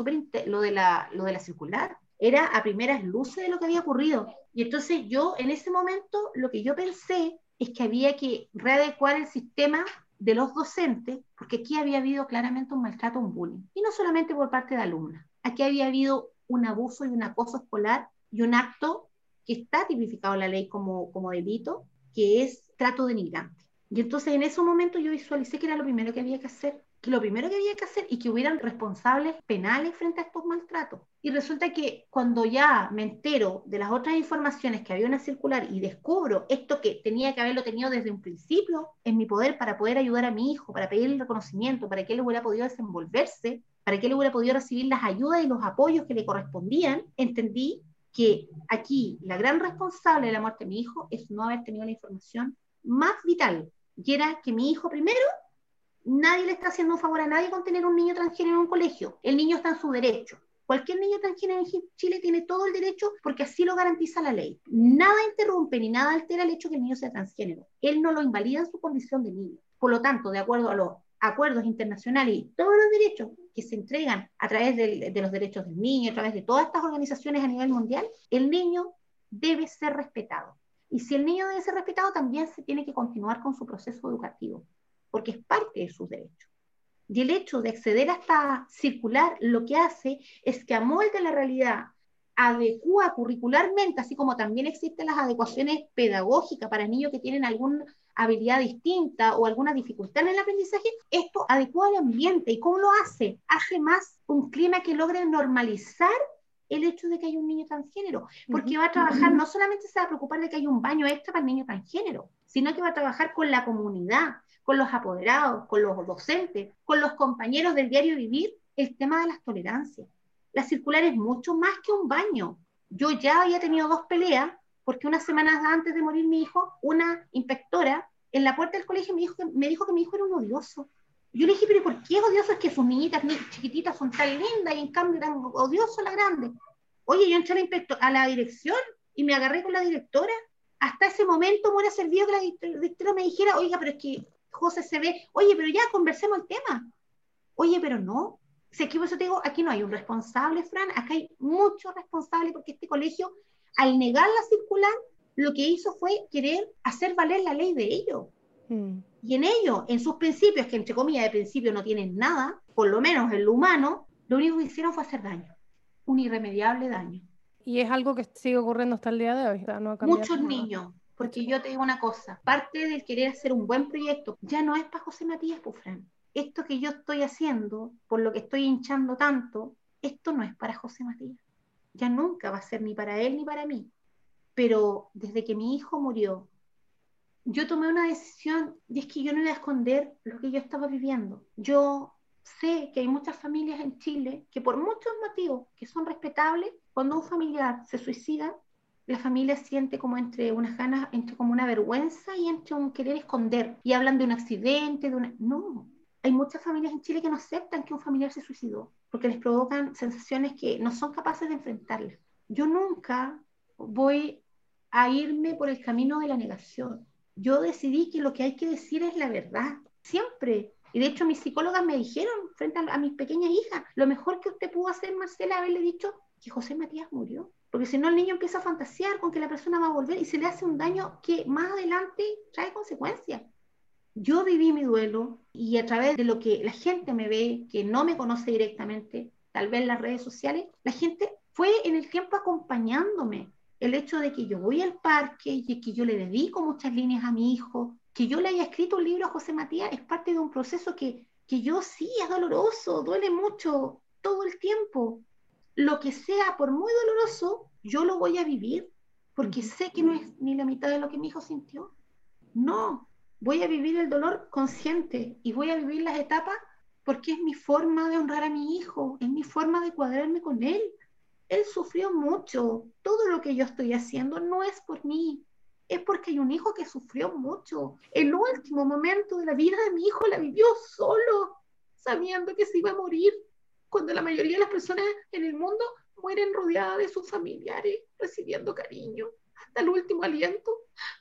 lo de la, lo de la circular. Era a primeras luces de lo que había ocurrido. Y entonces yo, en ese momento, lo que yo pensé es que había que readecuar el sistema de los docentes, porque aquí había habido claramente un maltrato, un bullying. Y no solamente por parte de alumnas. Aquí había habido un abuso y un acoso escolar y un acto que está tipificado en la ley como, como delito, que es trato denigrante. Y entonces en ese momento yo visualicé que era lo primero que había que hacer, que lo primero que había que hacer y que hubieran responsables penales frente a estos maltratos. Y resulta que cuando ya me entero de las otras informaciones que había una circular y descubro esto que tenía que haberlo tenido desde un principio en mi poder para poder ayudar a mi hijo, para pedirle el reconocimiento, para que él hubiera podido desenvolverse, para que él hubiera podido recibir las ayudas y los apoyos que le correspondían, entendí que aquí la gran responsable de la muerte de mi hijo es no haber tenido la información más vital, y era que mi hijo primero, nadie le está haciendo un favor a nadie con tener un niño transgénero en un colegio. El niño está en su derecho. Cualquier niño transgénero en Chile tiene todo el derecho porque así lo garantiza la ley. Nada interrumpe ni nada altera el hecho que el niño sea transgénero. Él no lo invalida en su condición de niño. Por lo tanto, de acuerdo a los acuerdos internacionales y todos los derechos que se entregan a través del- de los derechos del niño, a través de todas estas organizaciones a nivel mundial, el niño debe ser respetado. Y si el niño debe ser respetado, también se tiene que continuar con su proceso educativo, porque es parte de sus derechos. Y el hecho de acceder a esta circular lo que hace es que amolde la realidad, adecua curricularmente, así como también existen las adecuaciones pedagógicas para niños que tienen alguna habilidad distinta o alguna dificultad en el aprendizaje, esto adecua al ambiente. ¿Y cómo lo hace? Hace más un clima que logre normalizar el hecho de que hay un niño transgénero, porque va a trabajar, no solamente se va a preocupar de que hay un baño extra para el niño transgénero, sino que va a trabajar con la comunidad, con los apoderados, con los docentes, con los compañeros del diario vivir, el tema de las tolerancias. La circular es mucho más que un baño. Yo ya había tenido dos peleas porque unas semanas antes de morir mi hijo, una inspectora en la puerta del colegio me dijo que, mi hijo era un odioso. Yo le dije, pero ¿por qué es odioso? Es que sus niñitas chiquititas son tan lindas y en cambio eran odiosos la grande. Oye, yo entré a la, a la dirección y me agarré con la directora. Hasta ese momento me hubiera servido que la directora me dijera, oiga, pero es que José se ve, oye, pero ya conversemos el tema. Oye, pero no. Si aquí por eso te digo, aquí no hay un responsable, Fran, acá hay muchos responsables porque este colegio, al negar la circular, lo que hizo fue querer hacer valer la ley de ellos. Mm. Y en ello, en sus principios, que entre comillas de principio no tienen nada, por lo menos en lo humano, lo único que hicieron fue hacer daño, un irremediable daño. Y es algo que sigue ocurriendo hasta el día de hoy. Muchos niños, porque yo te digo una cosa, parte del querer hacer un buen proyecto ya no es para José Matías Pufrán. Esto que yo estoy haciendo, por lo que estoy hinchando tanto, esto no es para José Matías. Ya nunca va a ser ni para él ni para mí. Pero desde que mi hijo murió, yo tomé una decisión y es que yo no iba a esconder lo que yo estaba viviendo. Yo sé que hay muchas familias en Chile que por muchos motivos que son respetables, cuando un familiar se suicida, la familia siente como entre unas ganas, entre como una vergüenza y entre un querer esconder. Y hablan de un accidente, de una... No, hay muchas familias en Chile que no aceptan que un familiar se suicidó, porque les provocan sensaciones que no son capaces de enfrentarlas. Yo nunca voy a irme por el camino de la negación yo decidí que lo que hay que decir es la verdad, siempre. Y de hecho mis psicólogas me dijeron frente a, mis pequeñas hijas, lo mejor que usted pudo hacer, Marcela, haberle dicho que José Matías murió. Porque si no el niño empieza a fantasear con que la persona va a volver y se le hace un daño que más adelante trae consecuencias. Yo viví mi duelo y a través de lo que la gente me ve, que no me conoce directamente, tal vez las redes sociales, la gente fue en el tiempo acompañándome, el hecho de que yo voy al parque y que yo le dedico muchas líneas a mi hijo, que yo le haya escrito un libro a José Matías, es parte de un proceso que, que yo sí, es doloroso, duele mucho todo el tiempo. Lo que sea, por muy doloroso, yo lo voy a vivir, porque sé que no es ni la mitad de lo que mi hijo sintió. No, voy a vivir el dolor consciente y voy a vivir las etapas porque es mi forma de honrar a mi hijo, es mi forma de cuadrarme con él, él sufrió mucho. Todo lo que yo estoy haciendo no es por mí, es porque hay un hijo que sufrió mucho. El último momento de la vida de mi hijo la vivió solo, sabiendo que se iba a morir, cuando la mayoría de las personas en el mundo mueren rodeadas de sus familiares, recibiendo cariño, hasta el último aliento.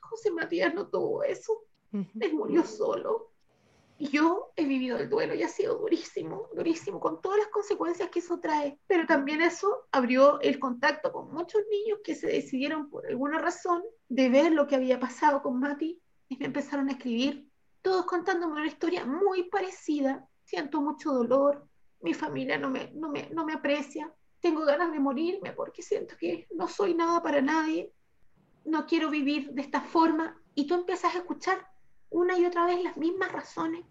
José Matías no tuvo eso, él murió solo. Y yo he vivido el duelo y ha sido durísimo, durísimo, con todas las consecuencias que eso trae. Pero también eso abrió el contacto con muchos niños que se decidieron por alguna razón de ver lo que había pasado con Mati y me empezaron a escribir, todos contándome una historia muy parecida. Siento mucho dolor, mi familia no me, no me, no me aprecia, tengo ganas de morirme porque siento que no soy nada para nadie, no quiero vivir de esta forma. Y tú empiezas a escuchar una y otra vez las mismas razones,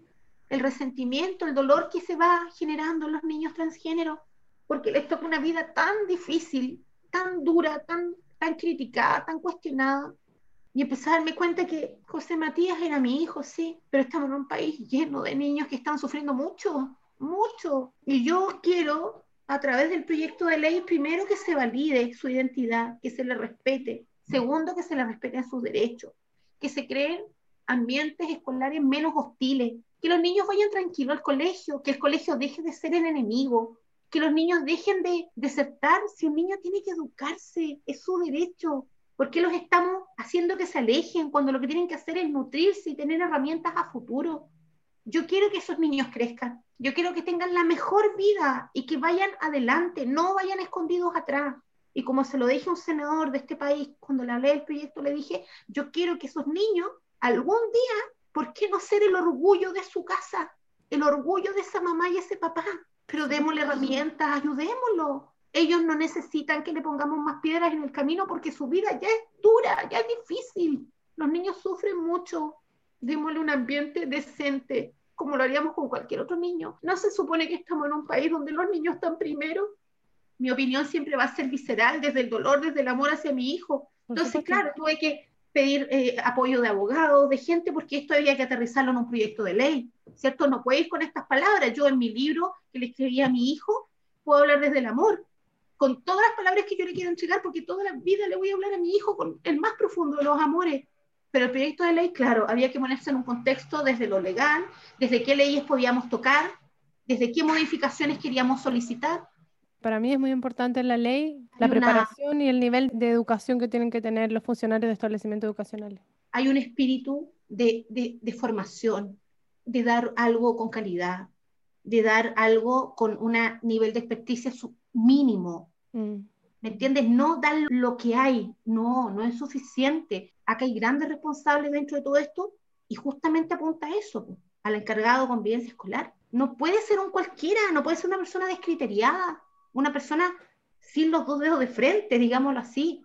el resentimiento, el dolor que se va generando en los niños transgéneros, porque les toca una vida tan difícil, tan dura, tan, tan criticada, tan cuestionada. Y empecé a darme cuenta que José Matías era mi hijo, sí, pero estamos en un país lleno de niños que están sufriendo mucho, mucho. Y yo quiero, a través del proyecto de ley, primero que se valide su identidad, que se le respete. Segundo, que se le respeten sus derechos, que se creen ambientes escolares menos hostiles, que los niños vayan tranquilos al colegio, que el colegio deje de ser el enemigo, que los niños dejen de desertar. Si un niño tiene que educarse, es su derecho. ¿Por qué los estamos haciendo que se alejen cuando lo que tienen que hacer es nutrirse y tener herramientas a futuro? Yo quiero que esos niños crezcan, yo quiero que tengan la mejor vida y que vayan adelante, no vayan escondidos atrás. Y como se lo dije a un senador de este país, cuando le hablé del proyecto, le dije, yo quiero que esos niños algún día, ¿por qué no ser el orgullo de su casa? El orgullo de esa mamá y ese papá. Pero démosle herramientas, ayudémoslo. Ellos no necesitan que le pongamos más piedras en el camino porque su vida ya es dura, ya es difícil. Los niños sufren mucho. Démosle un ambiente decente, como lo haríamos con cualquier otro niño. ¿No se supone que estamos en un país donde los niños están primero? Mi opinión siempre va a ser visceral, desde el dolor, desde el amor hacia mi hijo. Entonces, claro, tuve que pedir eh, apoyo de abogados, de gente, porque esto había que aterrizarlo en un proyecto de ley, ¿cierto? No puedo ir con estas palabras. Yo en mi libro que le escribí a mi hijo, puedo hablar desde el amor, con todas las palabras que yo le quiero entregar, porque toda la vida le voy a hablar a mi hijo con el más profundo de los amores. Pero el proyecto de ley, claro, había que ponerse en un contexto desde lo legal, desde qué leyes podíamos tocar, desde qué modificaciones queríamos solicitar. Para mí es muy importante en la ley la preparación y el nivel de educación que tienen que tener los funcionarios de establecimientos educacionales. Hay un espíritu de, de, formación, de dar algo con calidad, de dar algo con un nivel de experticia mínimo. Mm. ¿Me entiendes? No dar lo que hay, no, no es suficiente. Acá hay grandes responsables dentro de todo esto y justamente apunta a eso, al encargado de convivencia escolar. No puede ser un cualquiera, no puede ser una persona descriteriada, una persona sin los dos dedos de frente, digámoslo así.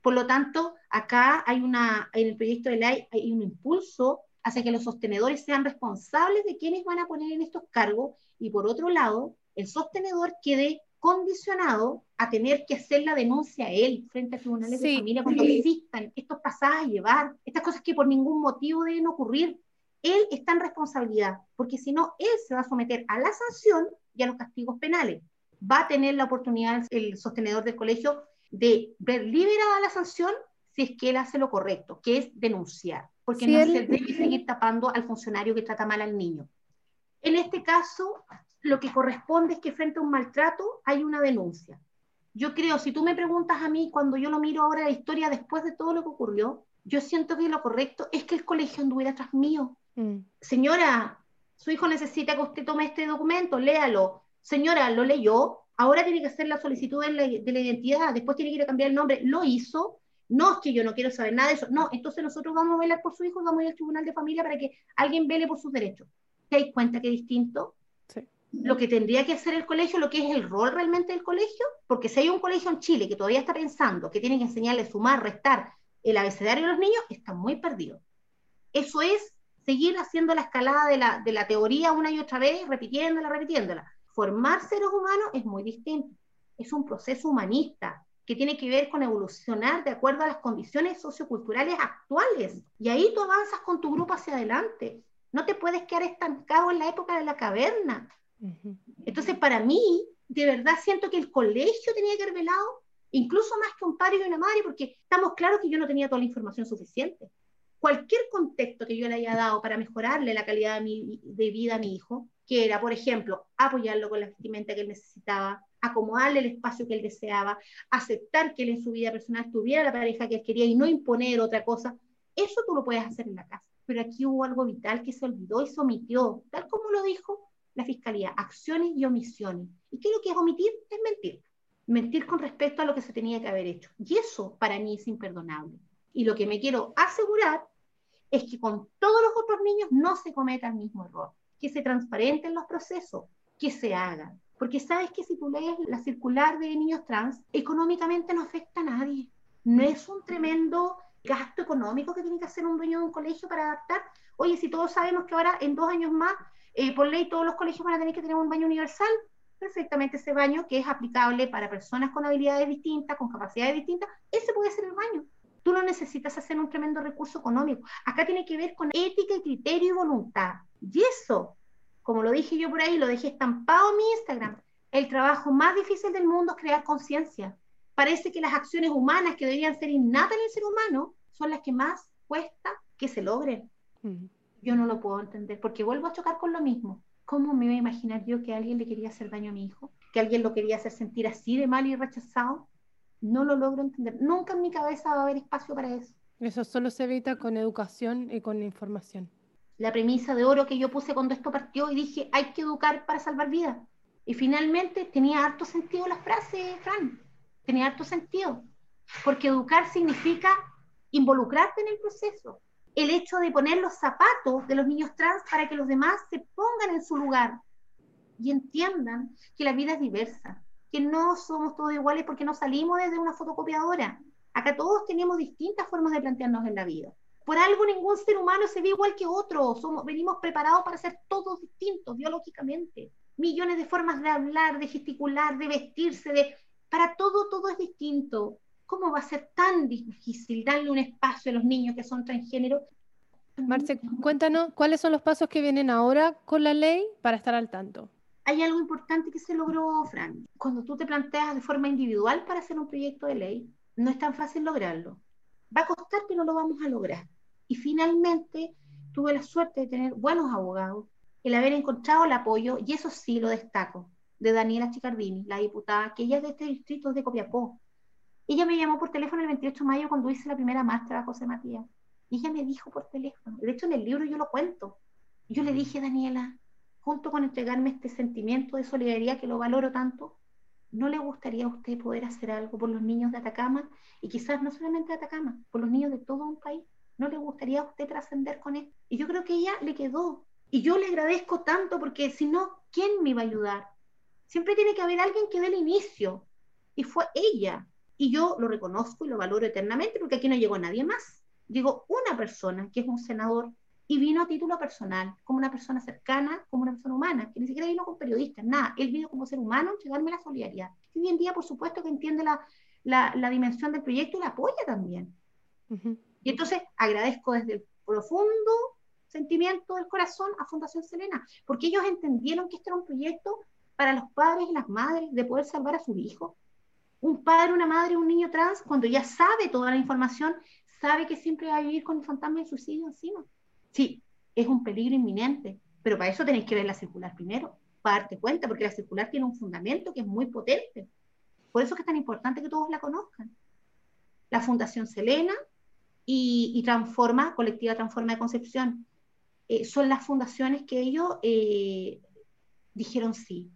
Por lo tanto, acá hay una, en el proyecto de ley hay un impulso hacia que los sostenedores sean responsables de quienes van a poner en estos cargos y por otro lado, el sostenedor quede condicionado a tener que hacer la denuncia a él frente a tribunales de familia cuando existan estos pasajes a llevar, estas cosas que por ningún motivo deben ocurrir. Él está en responsabilidad, porque si no, él se va a someter a la sanción y a los castigos penales. Va a tener la oportunidad el sostenedor del colegio de ver liberada la sanción si es que él hace lo correcto, que es denunciar, porque no se debe seguir tapando al funcionario que trata mal al niño. En este caso, lo que corresponde es que frente a un maltrato hay una denuncia. Yo creo, si tú me preguntas a mí, cuando yo lo miro ahora la historia después de todo lo que ocurrió, yo siento que lo correcto es que el colegio anduviera tras mío. Mm. Señora, su hijo necesita que usted tome este documento, léalo. Señora, lo leyó, ahora tiene que hacer la solicitud de la, de la identidad, después tiene que ir a cambiar el nombre, lo hizo, no es que yo no quiero saber nada de eso, no, entonces nosotros vamos a velar por su hijo, vamos a ir al tribunal de familia para que alguien vele por sus derechos. ¿Te das cuenta que es distinto? Lo que tendría que hacer el colegio, lo que es el rol realmente del colegio, porque si hay un colegio en Chile que todavía está pensando que tiene que enseñarle sumar, restar el abecedario a los niños, está muy perdido. Eso es seguir haciendo la escalada de la, de la teoría una y otra vez, repitiéndola, repitiéndola. Formar seres humanos es muy distinto. Es un proceso humanista que tiene que ver con evolucionar de acuerdo a las condiciones socioculturales actuales. Y ahí tú avanzas con tu grupo hacia adelante. No te puedes quedar estancado en la época de la caverna. Entonces, para mí, de verdad siento que el colegio tenía que haber velado, incluso más que un padre y una madre, porque estamos claros que yo no tenía toda la información suficiente. Cualquier contexto que yo le haya dado para mejorarle la calidad de, de vida a mi hijo, que era, por ejemplo, apoyarlo con la vestimenta que él necesitaba, acomodarle el espacio que él deseaba, aceptar que él en su vida personal tuviera la pareja que él quería y no imponer otra cosa, eso tú lo puedes hacer en la casa. Pero aquí hubo algo vital que se olvidó y se omitió, tal como lo dijo la fiscalía, acciones y omisiones. ¿Y qué es lo que es omitir? Es mentir. Mentir con respecto a lo que se tenía que haber hecho. Y eso para mí es imperdonable. Y lo que me quiero asegurar es que con todos los otros niños no se cometa el mismo error, que se transparenten los procesos, que se hagan. Porque sabes que si tú lees la circular de niños trans, económicamente no afecta a nadie. No es un tremendo gasto económico que tiene que hacer un dueño de un colegio para adaptar. Oye, si todos sabemos que ahora en dos años más eh, por ley todos los colegios van a tener que tener un baño universal, perfectamente ese baño que es aplicable para personas con habilidades distintas, con capacidades distintas, ese puede ser el baño. Tú no necesitas hacer un tremendo recurso económico. Acá tiene que ver con ética y criterio y voluntad. Y eso, como lo dije yo por ahí, lo dejé estampado en mi Instagram, el trabajo más difícil del mundo es crear conciencia. Parece que las acciones humanas que deberían ser innatas en el ser humano son las que más cuesta que se logren yo no lo puedo entender, porque vuelvo a chocar con lo mismo. ¿Cómo me iba a imaginar yo que alguien le quería hacer daño a mi hijo? ¿Que alguien lo quería hacer sentir así de mal y rechazado? No lo logro entender. Nunca en mi cabeza va a haber espacio para eso. Eso solo se evita con educación y con información. La premisa de oro que yo puse cuando esto partió y dije, hay que educar para salvar vidas. Y finalmente tenía harto sentido la frase, Fran. Tenía harto sentido, porque educar significa involucrarte en el proceso. El hecho de poner los zapatos de los niños trans para que los demás se pongan en su lugar y entiendan que la vida es diversa, que no somos todos iguales porque no salimos desde una fotocopiadora. Acá todos tenemos distintas formas de plantearnos en la vida. Por algo ningún ser humano se ve igual que otro. Somos, venimos preparados para ser todos distintos biológicamente. Millones de formas de hablar, de gesticular, de vestirse. Para todo, todo es distinto. ¿Cómo va a ser tan difícil darle un espacio a los niños que son transgénero? Marce, cuéntanos cuáles son los pasos que vienen ahora con la ley para estar al tanto. Hay algo importante que se logró, Fran. Cuando tú te planteas de forma individual para hacer un proyecto de ley, no es tan fácil lograrlo. Va a costar, pero lo vamos a lograr. Y finalmente tuve la suerte de tener buenos abogados, el haber encontrado el apoyo, y eso sí lo destaco, de Daniela Chicardini, la diputada, que ella es de este distrito de Copiapó. Ella me llamó por teléfono el 28 de mayo cuando hice la primera marcha a José Matías. Y ella me dijo por teléfono, de hecho en el libro yo lo cuento. Yo le dije, Daniela, junto con entregarme este sentimiento de solidaridad que lo valoro tanto, ¿no le gustaría a usted poder hacer algo por los niños de Atacama? Y quizás no solamente de Atacama, por los niños de todo un país. ¿No le gustaría a usted trascender con él? Y yo creo que ella le quedó. Y yo le agradezco tanto porque si no, ¿quién me iba a ayudar? Siempre tiene que haber alguien que dé el inicio. Y fue ella. Y yo lo reconozco y lo valoro eternamente porque aquí no llegó nadie más. Llegó una persona, que es un senador, y vino a título personal, como una persona cercana, como una persona humana, que ni siquiera vino con periodistas, nada, él vino como ser humano entregarme la solidaridad. Y hoy en día, por supuesto, que entiende la, la, la dimensión del proyecto y la apoya también. Y entonces agradezco desde el profundo sentimiento del corazón a Fundación Selena, porque ellos entendieron que este era un proyecto para los padres y las madres de poder salvar a sus hijos. Un padre, una madre, un niño trans, cuando ya sabe toda la información, sabe que siempre va a vivir con el fantasma del suicidio encima. Sí, es un peligro inminente, pero para eso tenéis que ver la circular primero, para darte cuenta, porque la circular tiene un fundamento que es muy potente. Por eso es que es tan importante que todos la conozcan. La Fundación Selena y, Transforma, Colectiva Transforma de Concepción, eh, son las fundaciones que ellos eh, dijeron sí,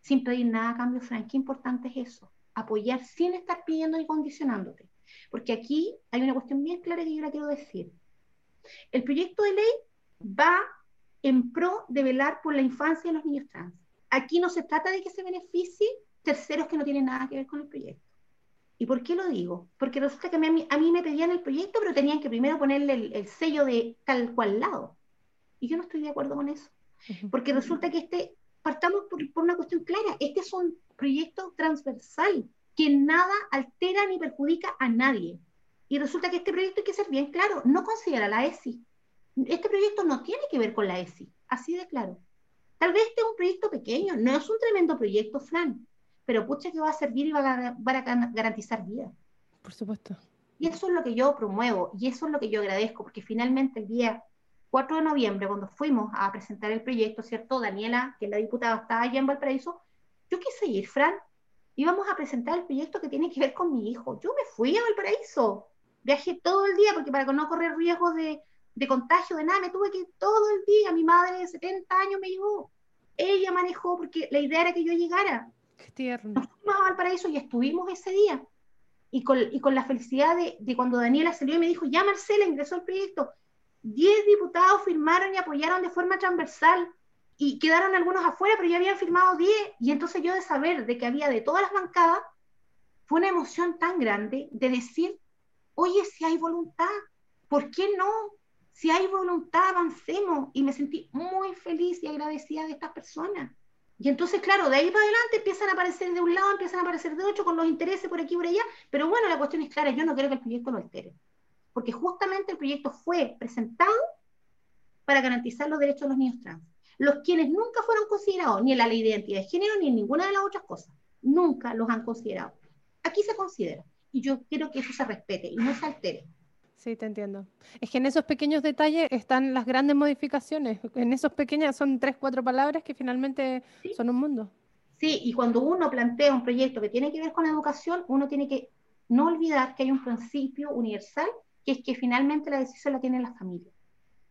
sin pedir nada a cambio, Frank. Qué importante es eso, apoyar sin estar pidiendo y condicionándote. Porque aquí hay una cuestión bien clara que yo la quiero decir. El proyecto de ley va en pro de velar por la infancia de los niños trans. Aquí no se trata de que se beneficie terceros que no tienen nada que ver con el proyecto. ¿Y por qué lo digo? Porque resulta que a mí, a mí me pedían el proyecto, pero tenían que primero ponerle el, sello de tal cual lado. Y yo no estoy de acuerdo con eso. Porque resulta que este, partamos por, por una cuestión clara, este es un proyecto transversal que nada altera ni perjudica a nadie. Y resulta que este proyecto hay que ser bien claro, no considera la ESI. Este proyecto no tiene que ver con la ESI, así de claro. Tal vez este es un proyecto pequeño, no es un tremendo proyecto, Fran, pero pucha que va a servir y va a, garantizar vida. Por supuesto. Y eso es lo que yo promuevo y eso es lo que yo agradezco, porque finalmente el día 4 de noviembre, cuando fuimos a presentar el proyecto, ¿cierto? Daniela, que es la diputada, estaba allá en Valparaíso, yo quise ir, Fran, íbamos a presentar el proyecto que tiene que ver con mi hijo. Yo me fui a Valparaíso viajé todo el día porque para no correr riesgos de, de contagio, de nada, me tuve que ir todo el día. Mi madre de 70 años me llevó. Ella manejó porque la idea era que yo llegara. Qué tierno. Nos fuimos a Valparaíso y estuvimos ese día. Y con, y con la felicidad de, de, cuando Daniela salió y me dijo, ya Marcela ingresó al proyecto. Diez diputados firmaron y apoyaron de forma transversal y quedaron algunos afuera, pero ya habían firmado diez. Y entonces yo de saber de que había de todas las bancadas, fue una emoción tan grande de decir, oye, si hay voluntad, ¿por qué no? Si hay voluntad, avancemos. Y me sentí muy feliz y agradecida de estas personas. Y entonces, claro, de ahí para adelante empiezan a aparecer de un lado, empiezan a aparecer de otro, con los intereses por aquí y por allá. Pero bueno, la cuestión es clara, yo no quiero que el proyecto lo altere. Porque justamente el proyecto fue presentado para garantizar los derechos de los niños trans. Los quienes nunca fueron considerados ni en la ley de identidad de género ni en ninguna de las otras cosas. Nunca los han considerado. Aquí se considera y yo quiero que eso se respete y no se altere. Sí, te entiendo. Es que en esos pequeños detalles están las grandes modificaciones. En esos pequeños son tres, cuatro palabras que finalmente son un mundo. Sí, y cuando uno plantea un proyecto que tiene que ver con educación, uno tiene que no olvidar que hay un principio universal, que es que finalmente la decisión la tiene la familia,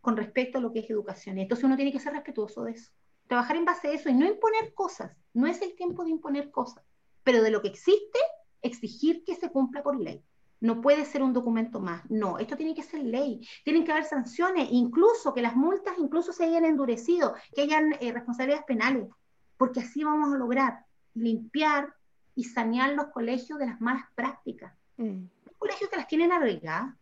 con respecto a lo que es educación. Entonces uno tiene que ser respetuoso de eso. Trabajar en base a eso y no imponer cosas. No es el tiempo de imponer cosas, pero de lo que existe, exigir que se cumpla por ley. No puede ser un documento más. No, esto tiene que ser ley. Tienen que haber sanciones, incluso que las multas incluso se hayan endurecido, que hayan eh, responsabilidades penales, porque así vamos a lograr limpiar y sanear los colegios de las malas prácticas. Mm. colegios que las tienen arregladas,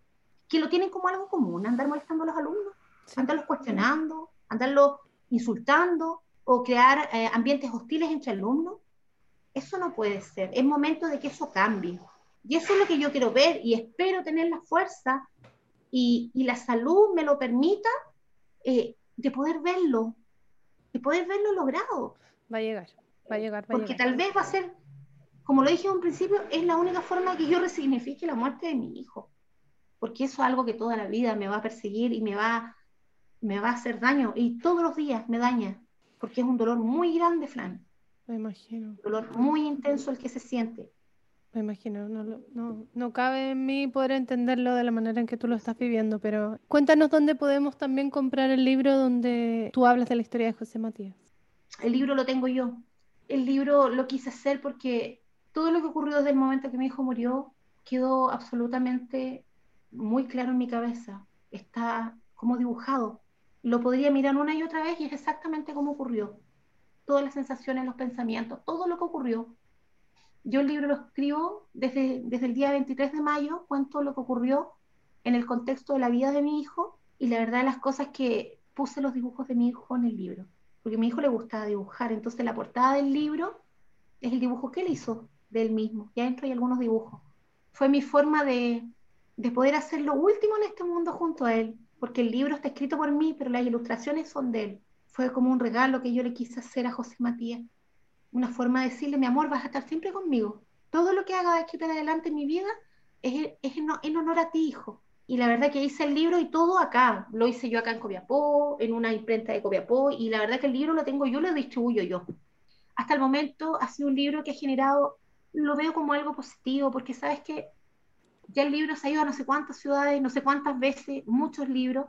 que lo tienen como algo común, andar molestando a los alumnos, andarlos cuestionando, andarlos insultando o crear eh, ambientes hostiles entre alumnos. Eso no puede ser. Es momento de que eso cambie. Y eso es lo que yo quiero ver y espero tener la fuerza y, y la salud me lo permita eh, de poder verlo, de poder verlo logrado. Va a llegar, va a llegar. Va Porque a tal vez va a ser, como lo dije en un principio, es la única forma que yo resignifique la muerte de mi hijo. Porque eso es algo que toda la vida me va a perseguir y me va, me va a hacer daño. Y todos los días me daña. Porque es un dolor muy grande, Flan. Me imagino. Un dolor muy intenso el que se siente. Me imagino, no, no, no cabe en mí poder entenderlo de la manera en que tú lo estás viviendo, pero cuéntanos dónde podemos también comprar el libro donde tú hablas de la historia de José Matías. El libro lo tengo yo. El libro lo quise hacer porque todo lo que ocurrió desde el momento que mi hijo murió quedó absolutamente muy claro en mi cabeza. Está como dibujado. Lo podría mirar una y otra vez y es exactamente como ocurrió. Todas las sensaciones, los pensamientos, todo lo que ocurrió yo el libro lo escribo desde, desde el día 23 de mayo, cuento lo que ocurrió en el contexto de la vida de mi hijo y la verdad las cosas que puse los dibujos de mi hijo en el libro, porque a mi hijo le gustaba dibujar, entonces la portada del libro es el dibujo que él hizo de él mismo, y adentro hay algunos dibujos. Fue mi forma de, de poder hacer lo último en este mundo junto a él, porque el libro está escrito por mí, pero las ilustraciones son de él. Fue como un regalo que yo le quise hacer a José Matías una forma de decirle, mi amor, vas a estar siempre conmigo. Todo lo que haga de aquí para adelante en mi vida es, es en, honor a ti, hijo. Y la verdad que hice el libro y todo acá. Lo hice yo acá en Copiapó, en una imprenta de Copiapó, y la verdad que el libro lo tengo yo, lo distribuyo yo. Hasta el momento ha sido un libro que ha generado, lo veo como algo positivo, porque sabes que ya el libro se ha ido a no sé cuántas ciudades, no sé cuántas veces, muchos libros,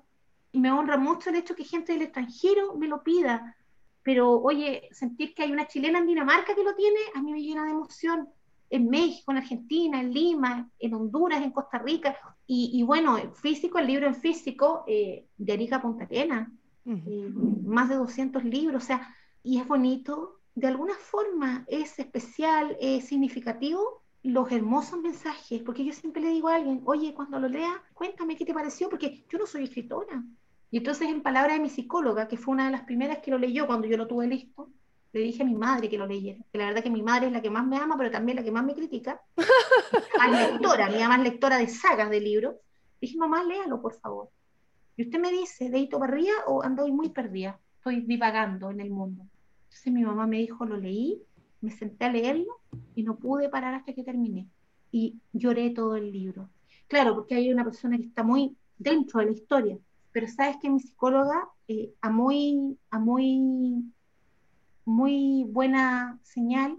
y me honra mucho el hecho que gente del extranjero me lo pida, pero oye, sentir que hay una chilena en Dinamarca que lo tiene, a mí me llena de emoción. En México, en Argentina, en Lima, en Honduras, en Costa Rica. Y, bueno, físico, el libro en físico eh, de Erika Punta eh, más de 200 libros, o sea, y es bonito, de alguna forma es especial, es significativo los hermosos mensajes, porque yo siempre le digo a alguien, oye, cuando lo lea, cuéntame qué te pareció, porque yo no soy escritora, y entonces, en palabras de mi psicóloga, que fue una de las primeras que lo leyó cuando yo lo tuve listo, le dije a mi madre que lo leyera. Que la verdad que mi madre es la que más me ama, pero también la que más me critica. [laughs] Más lectora, mi mamá es lectora de sagas de libros. Dije, mamá, léalo, por favor. Y usted me dice, ¿deito arriba o ando muy perdida? Estoy divagando en el mundo. Entonces mi mamá me dijo, lo leí, me senté a leerlo y no pude parar hasta que terminé. Y lloré todo el libro. Claro, porque hay una persona que está muy dentro de la historia pero sabes que mi psicóloga, eh, a, muy, a muy, muy buena señal,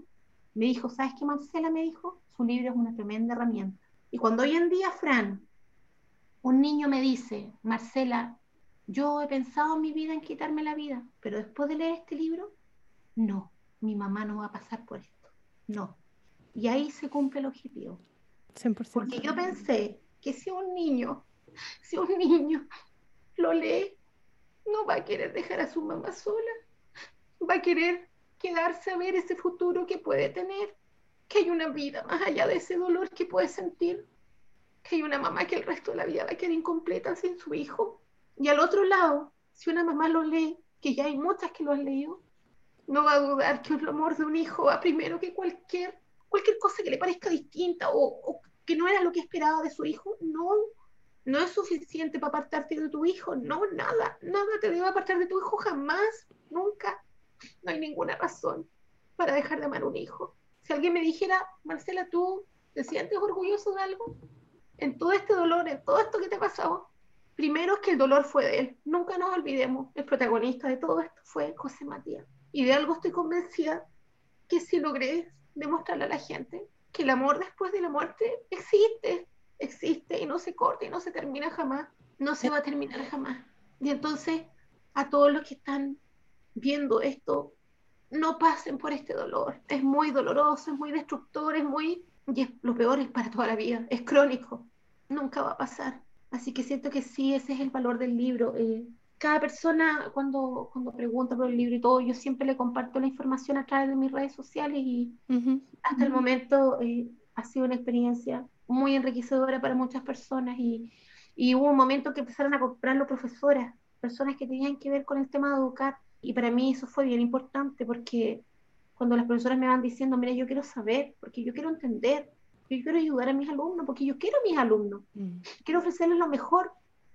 me dijo, ¿sabes qué Marcela me dijo? Su libro es una tremenda herramienta. Y cuando hoy en día, Fran, un niño me dice, Marcela, yo he pensado en mi vida en quitarme la vida, pero después de leer este libro, no, mi mamá no va a pasar por esto, no. Y ahí se cumple el objetivo. 100%. Porque yo pensé que si un niño, si un niño lo lee, no va a querer dejar a su mamá sola, va a querer quedarse a ver ese futuro que puede tener, que hay una vida más allá de ese dolor que puede sentir, que hay una mamá que el resto de la vida va a quedar incompleta sin su hijo. Y al otro lado, si una mamá lo lee, que ya hay muchas que lo han leído, no va a dudar que el amor de un hijo va primero que cualquier, cualquier cosa que le parezca distinta o, que no era lo que esperaba de su hijo. No, no es suficiente para apartarte de tu hijo. No, nada, nada te debe apartar de tu hijo jamás, nunca. No hay ninguna razón para dejar de amar a un hijo. Si alguien me dijera, Marcela, ¿tú te sientes orgulloso de algo? En todo este dolor, en todo esto que te ha pasado, primero es que el dolor fue de él. Nunca nos olvidemos, el protagonista de todo esto fue José Matías. Y de algo estoy convencida que si logré demostrarle a la gente que el amor después de la muerte existe, existe y no se corta y no se termina jamás, no se va a terminar jamás. Y entonces, a todos los que están viendo esto, no pasen por este dolor. Es muy doloroso, es muy destructor, es muy, y es, lo peor es para toda la vida, es crónico, nunca va a pasar. Así que siento que sí, ese es el valor del libro. Eh, cada persona cuando, cuando pregunta por el libro y todo, yo siempre le comparto la información a través de mis redes sociales y hasta el momento eh, ha sido una experiencia muy enriquecedora para muchas personas y, y hubo un momento que empezaron a comprarlo profesoras, personas que tenían que ver con el tema de educar y para mí eso fue bien importante porque cuando las profesoras me van diciendo, mira, yo quiero saber, porque yo quiero entender, yo quiero ayudar a mis alumnos, porque yo quiero a mis alumnos, mm. quiero ofrecerles lo mejor,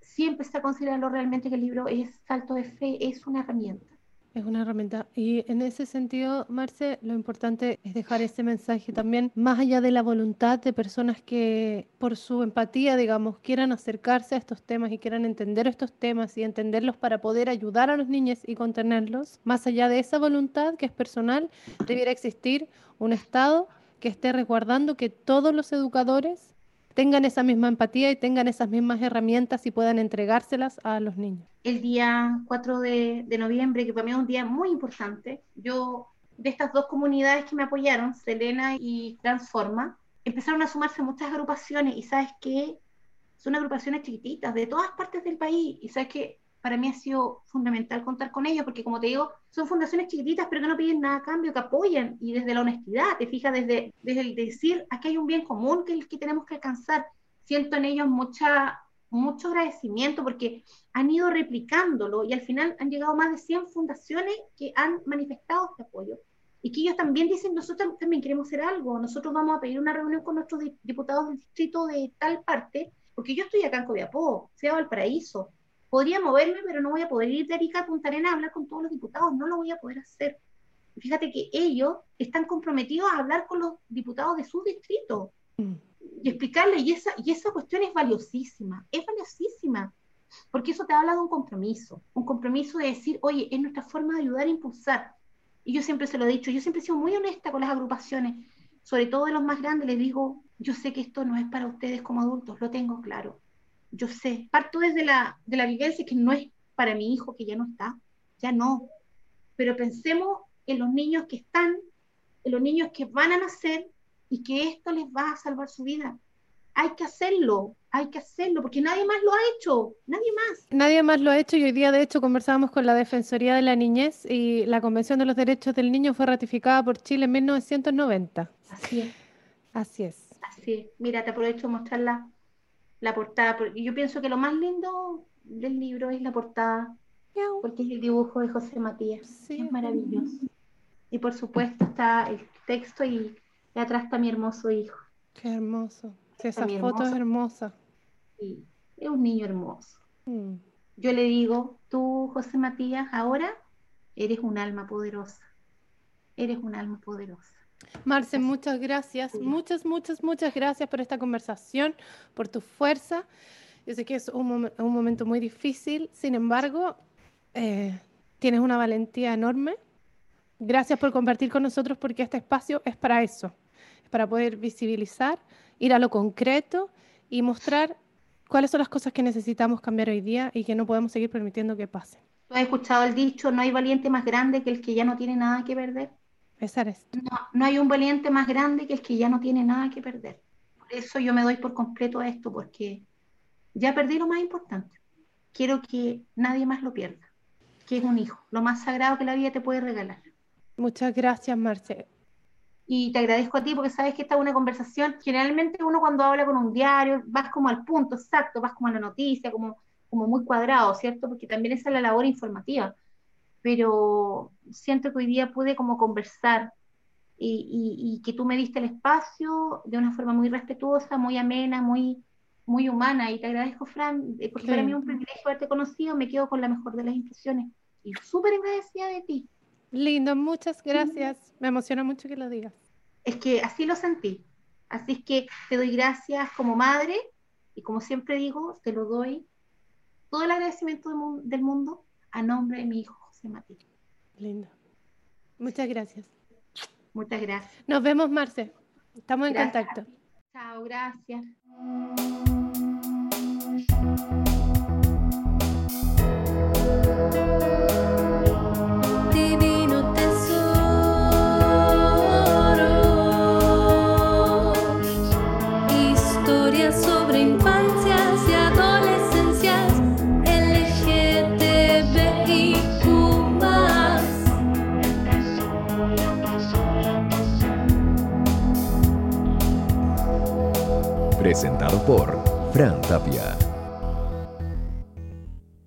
siempre está considerando realmente que el libro es salto de fe, es una herramienta. Es una herramienta. Y en ese sentido, Marce, lo importante es dejar ese mensaje también, más allá de la voluntad de personas que por su empatía, digamos, quieran acercarse a estos temas y quieran entender estos temas y entenderlos para poder ayudar a los niños y contenerlos. Más allá de esa voluntad que es personal, debiera existir un Estado que esté resguardando que todos los educadores tengan esa misma empatía y tengan esas mismas herramientas y puedan entregárselas a los niños. El día 4 de, noviembre, que para mí es un día muy importante, yo de estas dos comunidades que me apoyaron, Selena y Transforma, empezaron a sumarse muchas agrupaciones y sabes que son agrupaciones chiquititas de todas partes del país y sabes que para mí ha sido fundamental contar con ellos, porque como te digo, son fundaciones chiquititas, pero que no piden nada a cambio, que apoyan, y desde la honestidad, te fijas, desde, desde el decir, aquí hay un bien común que, que tenemos que alcanzar, siento en ellos mucha, mucho agradecimiento, porque han ido replicándolo, y al final han llegado más de 100 fundaciones que han manifestado este apoyo, y que ellos también dicen, nosotros también queremos hacer algo, nosotros vamos a pedir una reunión con nuestros diputados del distrito de tal parte, porque yo estoy acá en Copiapó, sea Valparaíso, podría moverme, pero no voy a poder ir de Arica a Punta Arenas a hablar con todos los diputados, no lo voy a poder hacer. Fíjate que ellos están comprometidos a hablar con los diputados de su distrito mm. y explicarles, y esa, y esa cuestión es valiosísima, es valiosísima, porque eso te habla de un compromiso, un compromiso de decir, oye, es nuestra forma de ayudar a impulsar. Y yo siempre se lo he dicho, yo siempre he sido muy honesta con las agrupaciones, sobre todo de los más grandes, les digo, yo sé que esto no es para ustedes como adultos, lo tengo claro, yo sé, parto desde la, de la vivencia que no es para mi hijo que ya no está, ya no, pero pensemos en los niños que están, en los niños que van a nacer y que esto les va a salvar su vida. Hay que hacerlo, hay que hacerlo, porque nadie más lo ha hecho, nadie más. Nadie más lo ha hecho y hoy día de hecho conversábamos con la Defensoría de la Niñez y la Convención de los Derechos del Niño fue ratificada por Chile en 1990. Así es. Así es. Así es. Mira, te aprovecho de mostrarla la portada, porque yo pienso que lo más lindo del libro es la portada, porque es el dibujo de José Matías, es maravilloso. Y por supuesto está el texto y, atrás está mi hermoso hijo. Qué hermoso. esa foto es hermosa. Sí, es un niño hermoso. Mm. Yo le digo, tú, José Matías, ahora eres un alma poderosa. Eres un alma poderosa. Marce, muchas gracias, muchas, muchas, muchas gracias por esta conversación, por tu fuerza. Yo sé que es un, momento muy difícil, sin embargo, eh, tienes una valentía enorme. Gracias por compartir con nosotros porque este espacio es para eso, es para poder visibilizar, ir a lo concreto y mostrar cuáles son las cosas que necesitamos cambiar hoy día y que no podemos seguir permitiendo que pasen. ¿Tú has escuchado el dicho, no hay valiente más grande que el que ya no tiene nada que perder? No, no hay un valiente más grande que el que ya no tiene nada que perder. Por eso yo me doy por completo a esto, porque ya perdí lo más importante. Quiero que nadie más lo pierda, que es un hijo, lo más sagrado que la vida te puede regalar. Muchas gracias, Marce. Y te agradezco a ti porque sabes que esta es una conversación. Generalmente uno cuando habla con un diario vas como al punto exacto, vas como a la noticia, como, como muy cuadrado, ¿cierto? Porque también esa es la labor informativa pero siento que hoy día pude como conversar y, que tú me diste el espacio de una forma muy respetuosa, muy amena, muy, muy humana. Y te agradezco, Fran, eh, porque para mí es un privilegio haberte conocido, me quedo con la mejor de las impresiones. Y súper agradecida de ti. Lindo, muchas gracias. Me emociona mucho que lo digas. Es que así lo sentí. Así es que te doy gracias como madre y como siempre digo, te lo doy todo el agradecimiento del mundo a nombre de mi hijo Lindo. Muchas gracias. Muchas gracias. Nos vemos, Marce. Estamos en contacto. Chao, gracias. Presentado por Fran Tapia.